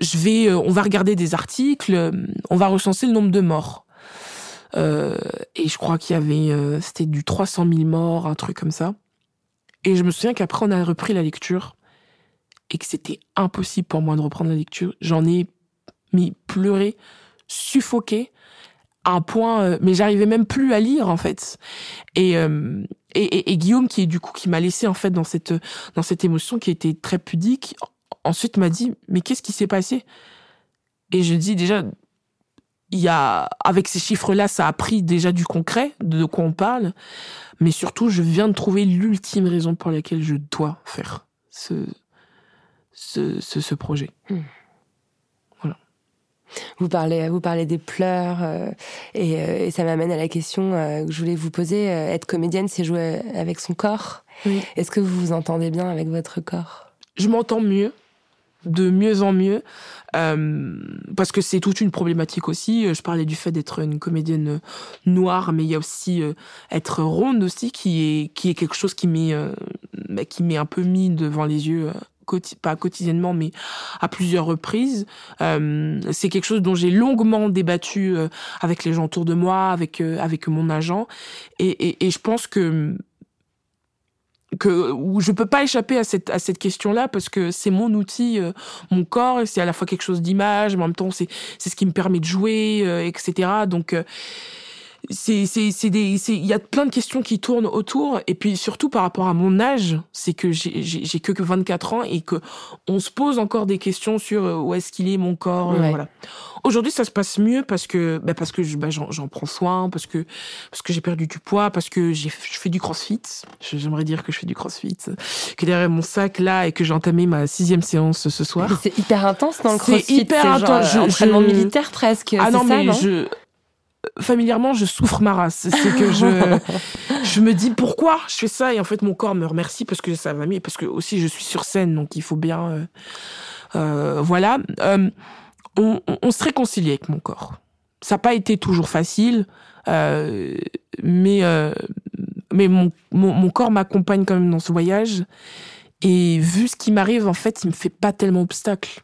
Je vais, euh, on va regarder des articles, euh, on va recenser le nombre de morts. Euh, et je crois qu'il y avait, c'était du 300 000 morts, un truc comme ça. Et je me souviens qu'après on a repris la lecture et que c'était impossible pour moi de reprendre la lecture. J'en ai mis pleuré, suffoqué à un point, mais j'arrivais même plus à lire en fait. Et, et, Guillaume qui est du coup qui m'a laissé en fait dans cette dans cette émotion qui était très pudique, ensuite m'a dit mais qu'est-ce qui s'est passé? Et je dis déjà il y a, avec ces chiffres-là, ça a pris déjà du concret, de quoi on parle. Mais surtout, je viens de trouver l'ultime raison pour laquelle je dois faire ce, ce, ce, projet. Hmm. Vous parlez, vous parlez des pleurs, euh, et, euh, et, ça m'amène à la question euh, que je voulais vous poser. être comédienne, c'est jouer avec son corps? Est-ce que vous vous entendez bien avec votre corps? Je m'entends mieux de mieux en mieux parce que c'est toute une problématique aussi. Je parlais du fait d'être une comédienne noire, mais il y a aussi être ronde aussi qui est qui est quelque chose qui m'est bah, qui m'est un peu mis devant les yeux. Pas quotidiennement, mais à plusieurs reprises. c'est quelque chose dont j'ai longuement débattu avec les gens autour de moi, avec avec mon agent, et, et, je pense que que je peux pas échapper à cette à cette question-là parce que c'est mon outil, euh, mon corps, c'est à la fois quelque chose d'image, mais en même temps c'est c'est ce qui me permet de jouer, euh, etc. Donc euh, c'est c'est c'est des il y a plein de questions qui tournent autour. Et puis surtout par rapport à mon âge c'est que j'ai j'ai que 24 ans et que on se pose encore des questions sur euh, où est-ce qu'il est mon corps euh, voilà. Aujourd'hui ça se passe mieux parce que bah parce que bah, j'en prends soin parce que parce que j'ai perdu du poids parce que j'ai je fais du crossfit. J'aimerais dire que je fais du crossfit que derrière mon sac là et que j'ai entamé ma sixième séance ce soir. C'est hyper intense dans le crossfit c'est hyper intense. Genre, entraînement militaire presque ah non mais je familièrement, je souffre ma race. C'est que je, je me dis pourquoi je fais ça et en fait mon corps me remercie parce que ça va mieux, parce que aussi je suis sur scène, donc il faut bien, euh, euh, voilà. Euh, on, on, se réconcilie avec mon corps. Ça n'a pas été toujours facile, mais mais mon, mon, corps m'accompagne quand même dans ce voyage. Et vu ce qui m'arrive, en fait, il me fait pas tellement obstacle.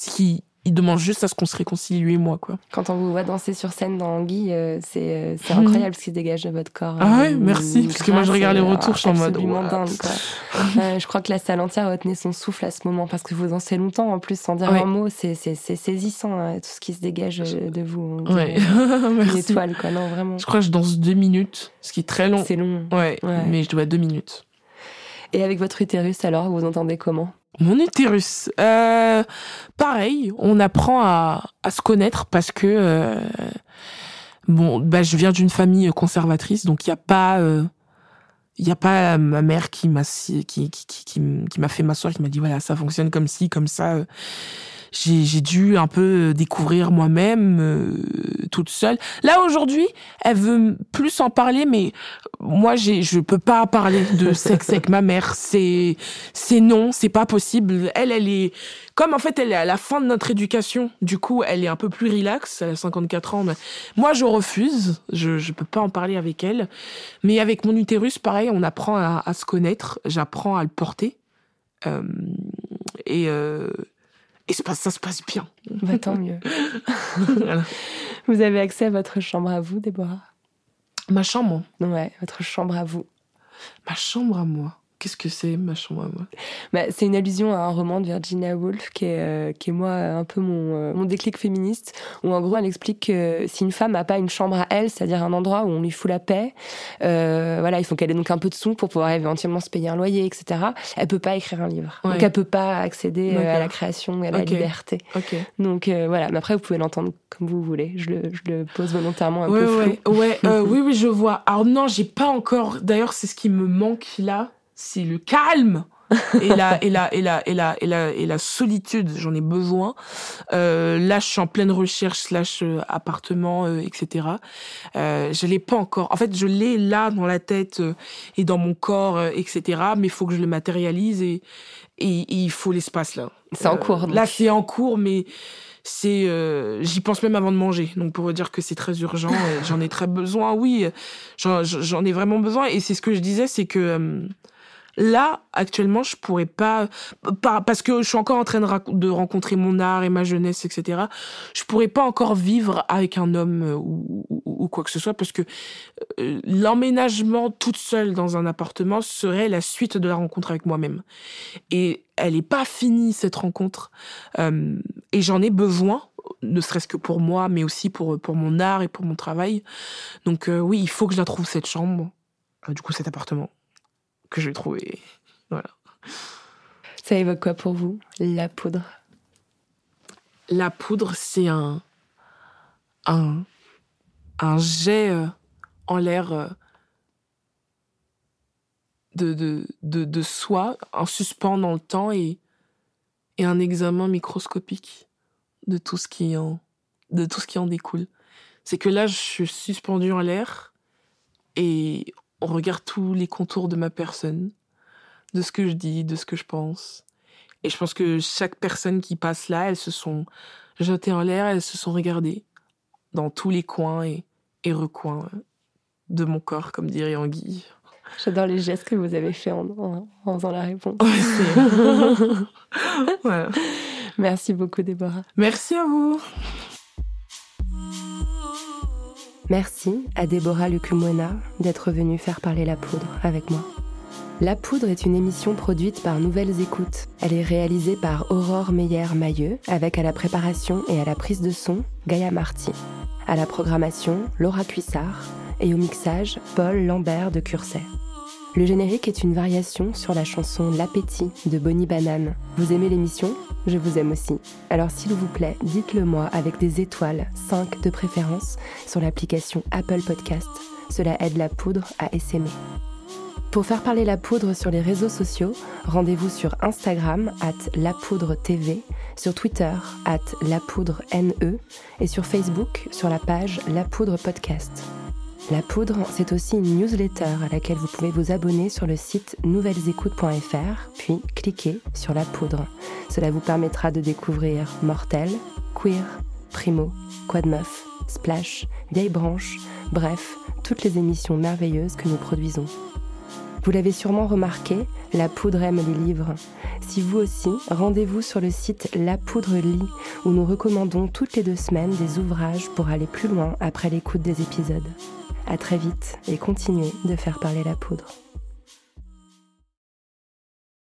Ce qui, il demande juste à ce qu'on se réconcilie lui et moi quoi. Quand on vous voit danser sur scène dans Anguille, euh, c'est euh, mhm. incroyable ce qui se dégage de votre corps. Ah ouais, merci parce que moi je regarde les retours, je suis en mode dingue, je crois que la salle entière retenait son souffle à ce moment parce que vous dansez longtemps en plus sans dire un mot, c'est saisissant hein, tout ce qui se dégage de vous. Ouais. Une étoile quoi, non vraiment. Je crois que je danse deux minutes, ce qui est très long. C'est long. Ouais, mais je dois deux minutes. Et avec votre utérus alors, vous entendez comment? Mon utérus. Euh, pareil, on apprend à, se connaître parce que euh, bon, bah, je viens d'une famille conservatrice, donc il y a pas, il euh, y a pas ma mère qui m'a qui qui qui, qui, qui m'a fait m'asseoir, qui m'a dit voilà ça fonctionne comme ci, comme ça j'ai dû un peu découvrir moi-même euh, toute seule. Là aujourd'hui, elle veut plus en parler, mais moi j'ai je peux pas parler de sexe avec ma mère. C'est c'est non, c'est pas possible. Elle elle est comme en fait elle est à la fin de notre éducation. Du coup, elle est un peu plus relax. Elle a 54 ans. Mais moi je refuse. Je je peux pas en parler avec elle. Mais avec mon utérus, pareil, on apprend à, à se connaître. J'apprends à le porter. Euh, et euh, et ça se passe bien. Bah, tant mieux. Vous avez accès à votre chambre à vous, Déborah? Ma chambre? Ouais, votre chambre à vous. Ma chambre à moi Qu'est-ce que c'est ma chambre à moi? Bah, C'est une allusion à un roman de Virginia Woolf qui est, euh, qui est moi un peu mon, euh, mon déclic féministe, où en gros elle explique que si une femme n'a pas une chambre à elle, c'est-à-dire un endroit où on lui fout la paix, euh, voilà, il faut qu'elle ait donc un peu de sous pour pouvoir éventuellement se payer un loyer, etc. Elle peut pas écrire un livre, donc elle peut pas accéder à la création et à la liberté. Donc voilà, mais après vous pouvez l'entendre comme vous voulez. Je le, je le pose volontairement un peu flou. Ouais, oui, oui, je vois. Alors non, j'ai pas encore. D'ailleurs, c'est ce qui me manque là c'est le calme et la et la et la et la et la et la solitude j'en ai besoin euh, là je suis en pleine recherche slash euh, appartement euh, etc euh, je l'ai pas encore. En fait je l'ai là dans la tête euh, et dans mon corps etc mais il faut que je le matérialise et et, il faut l'espace là. C'est en cours là c'est en cours mais c'est j'y pense même avant de manger. Donc pour dire que c'est très urgent j'en ai très besoin oui. J'en ai vraiment besoin. Et c'est ce que je disais c'est que Là, actuellement, je pourrais pas, parce que je suis encore en train de, rencontrer mon art et ma jeunesse, etc. Je pourrais pas encore vivre avec un homme euh, ou, quoi que ce soit, parce que euh, l'emménagement toute seule dans un appartement serait la suite de la rencontre avec moi-même. Et elle est pas finie cette rencontre, euh, et j'en ai besoin ne serait-ce que pour moi, mais aussi pour, pour mon art et pour mon travail. Donc oui, il faut que je la trouve, cette chambre, du coup cet appartement que je vais trouver. Voilà. Ça évoque quoi pour vous, la poudre? La poudre, c'est un, un, un jet euh, en l'air euh, de, de, de, de soi, un suspens dans le temps et, et un examen microscopique de tout ce qui en, de tout ce qui en découle. C'est que là, je suis suspendue en l'air et on regarde tous les contours de ma personne, de ce que je dis, de ce que je pense. Et je pense que chaque personne qui passe là, elles se sont jetées en l'air, elles se sont regardées dans tous les coins et, et recoins de mon corps, comme dirait Anguille. J'adore les gestes que vous avez faits en, en, en faisant la réponse. voilà. Merci beaucoup, Déborah. Merci à vous. Merci à Déborah Lucumona d'être venue faire parler la poudre avec moi. La Poudre est une émission produite par Nouvelles Écoutes. Elle est réalisée par Aurore Meyer-Mailleux, avec à la préparation et à la prise de son Gaïa Marty. À la programmation, Laura Cuissard. Et au mixage, Paul Lambert de Curset. Le générique est une variation sur la chanson L'appétit de Bonnie Banane. Vous aimez l'émission? Je vous aime aussi. Alors s'il vous plaît, dites-le moi avec des étoiles, 5 de préférence, sur l'application Apple Podcast. Cela aide la poudre à essaimer. Pour faire parler la poudre sur les réseaux sociaux, rendez-vous sur Instagram at lapoudre.tv, sur Twitter at lapoudre.ne et sur Facebook sur la page La Poudre Podcast. La Poudre, c'est aussi une newsletter à laquelle vous pouvez vous abonner sur le site nouvellesécoutes.fr, puis cliquer sur La Poudre. Cela vous permettra de découvrir Mortel, Queer, Primo, Quad Meuf, Splash, Vieille Branche, bref, toutes les émissions merveilleuses que nous produisons. Vous l'avez sûrement remarqué, La Poudre aime les livres. Si vous aussi, rendez-vous sur le site La Poudre lit, où nous recommandons toutes les deux semaines des ouvrages pour aller plus loin après l'écoute des épisodes. À très vite et continuez de faire parler la poudre.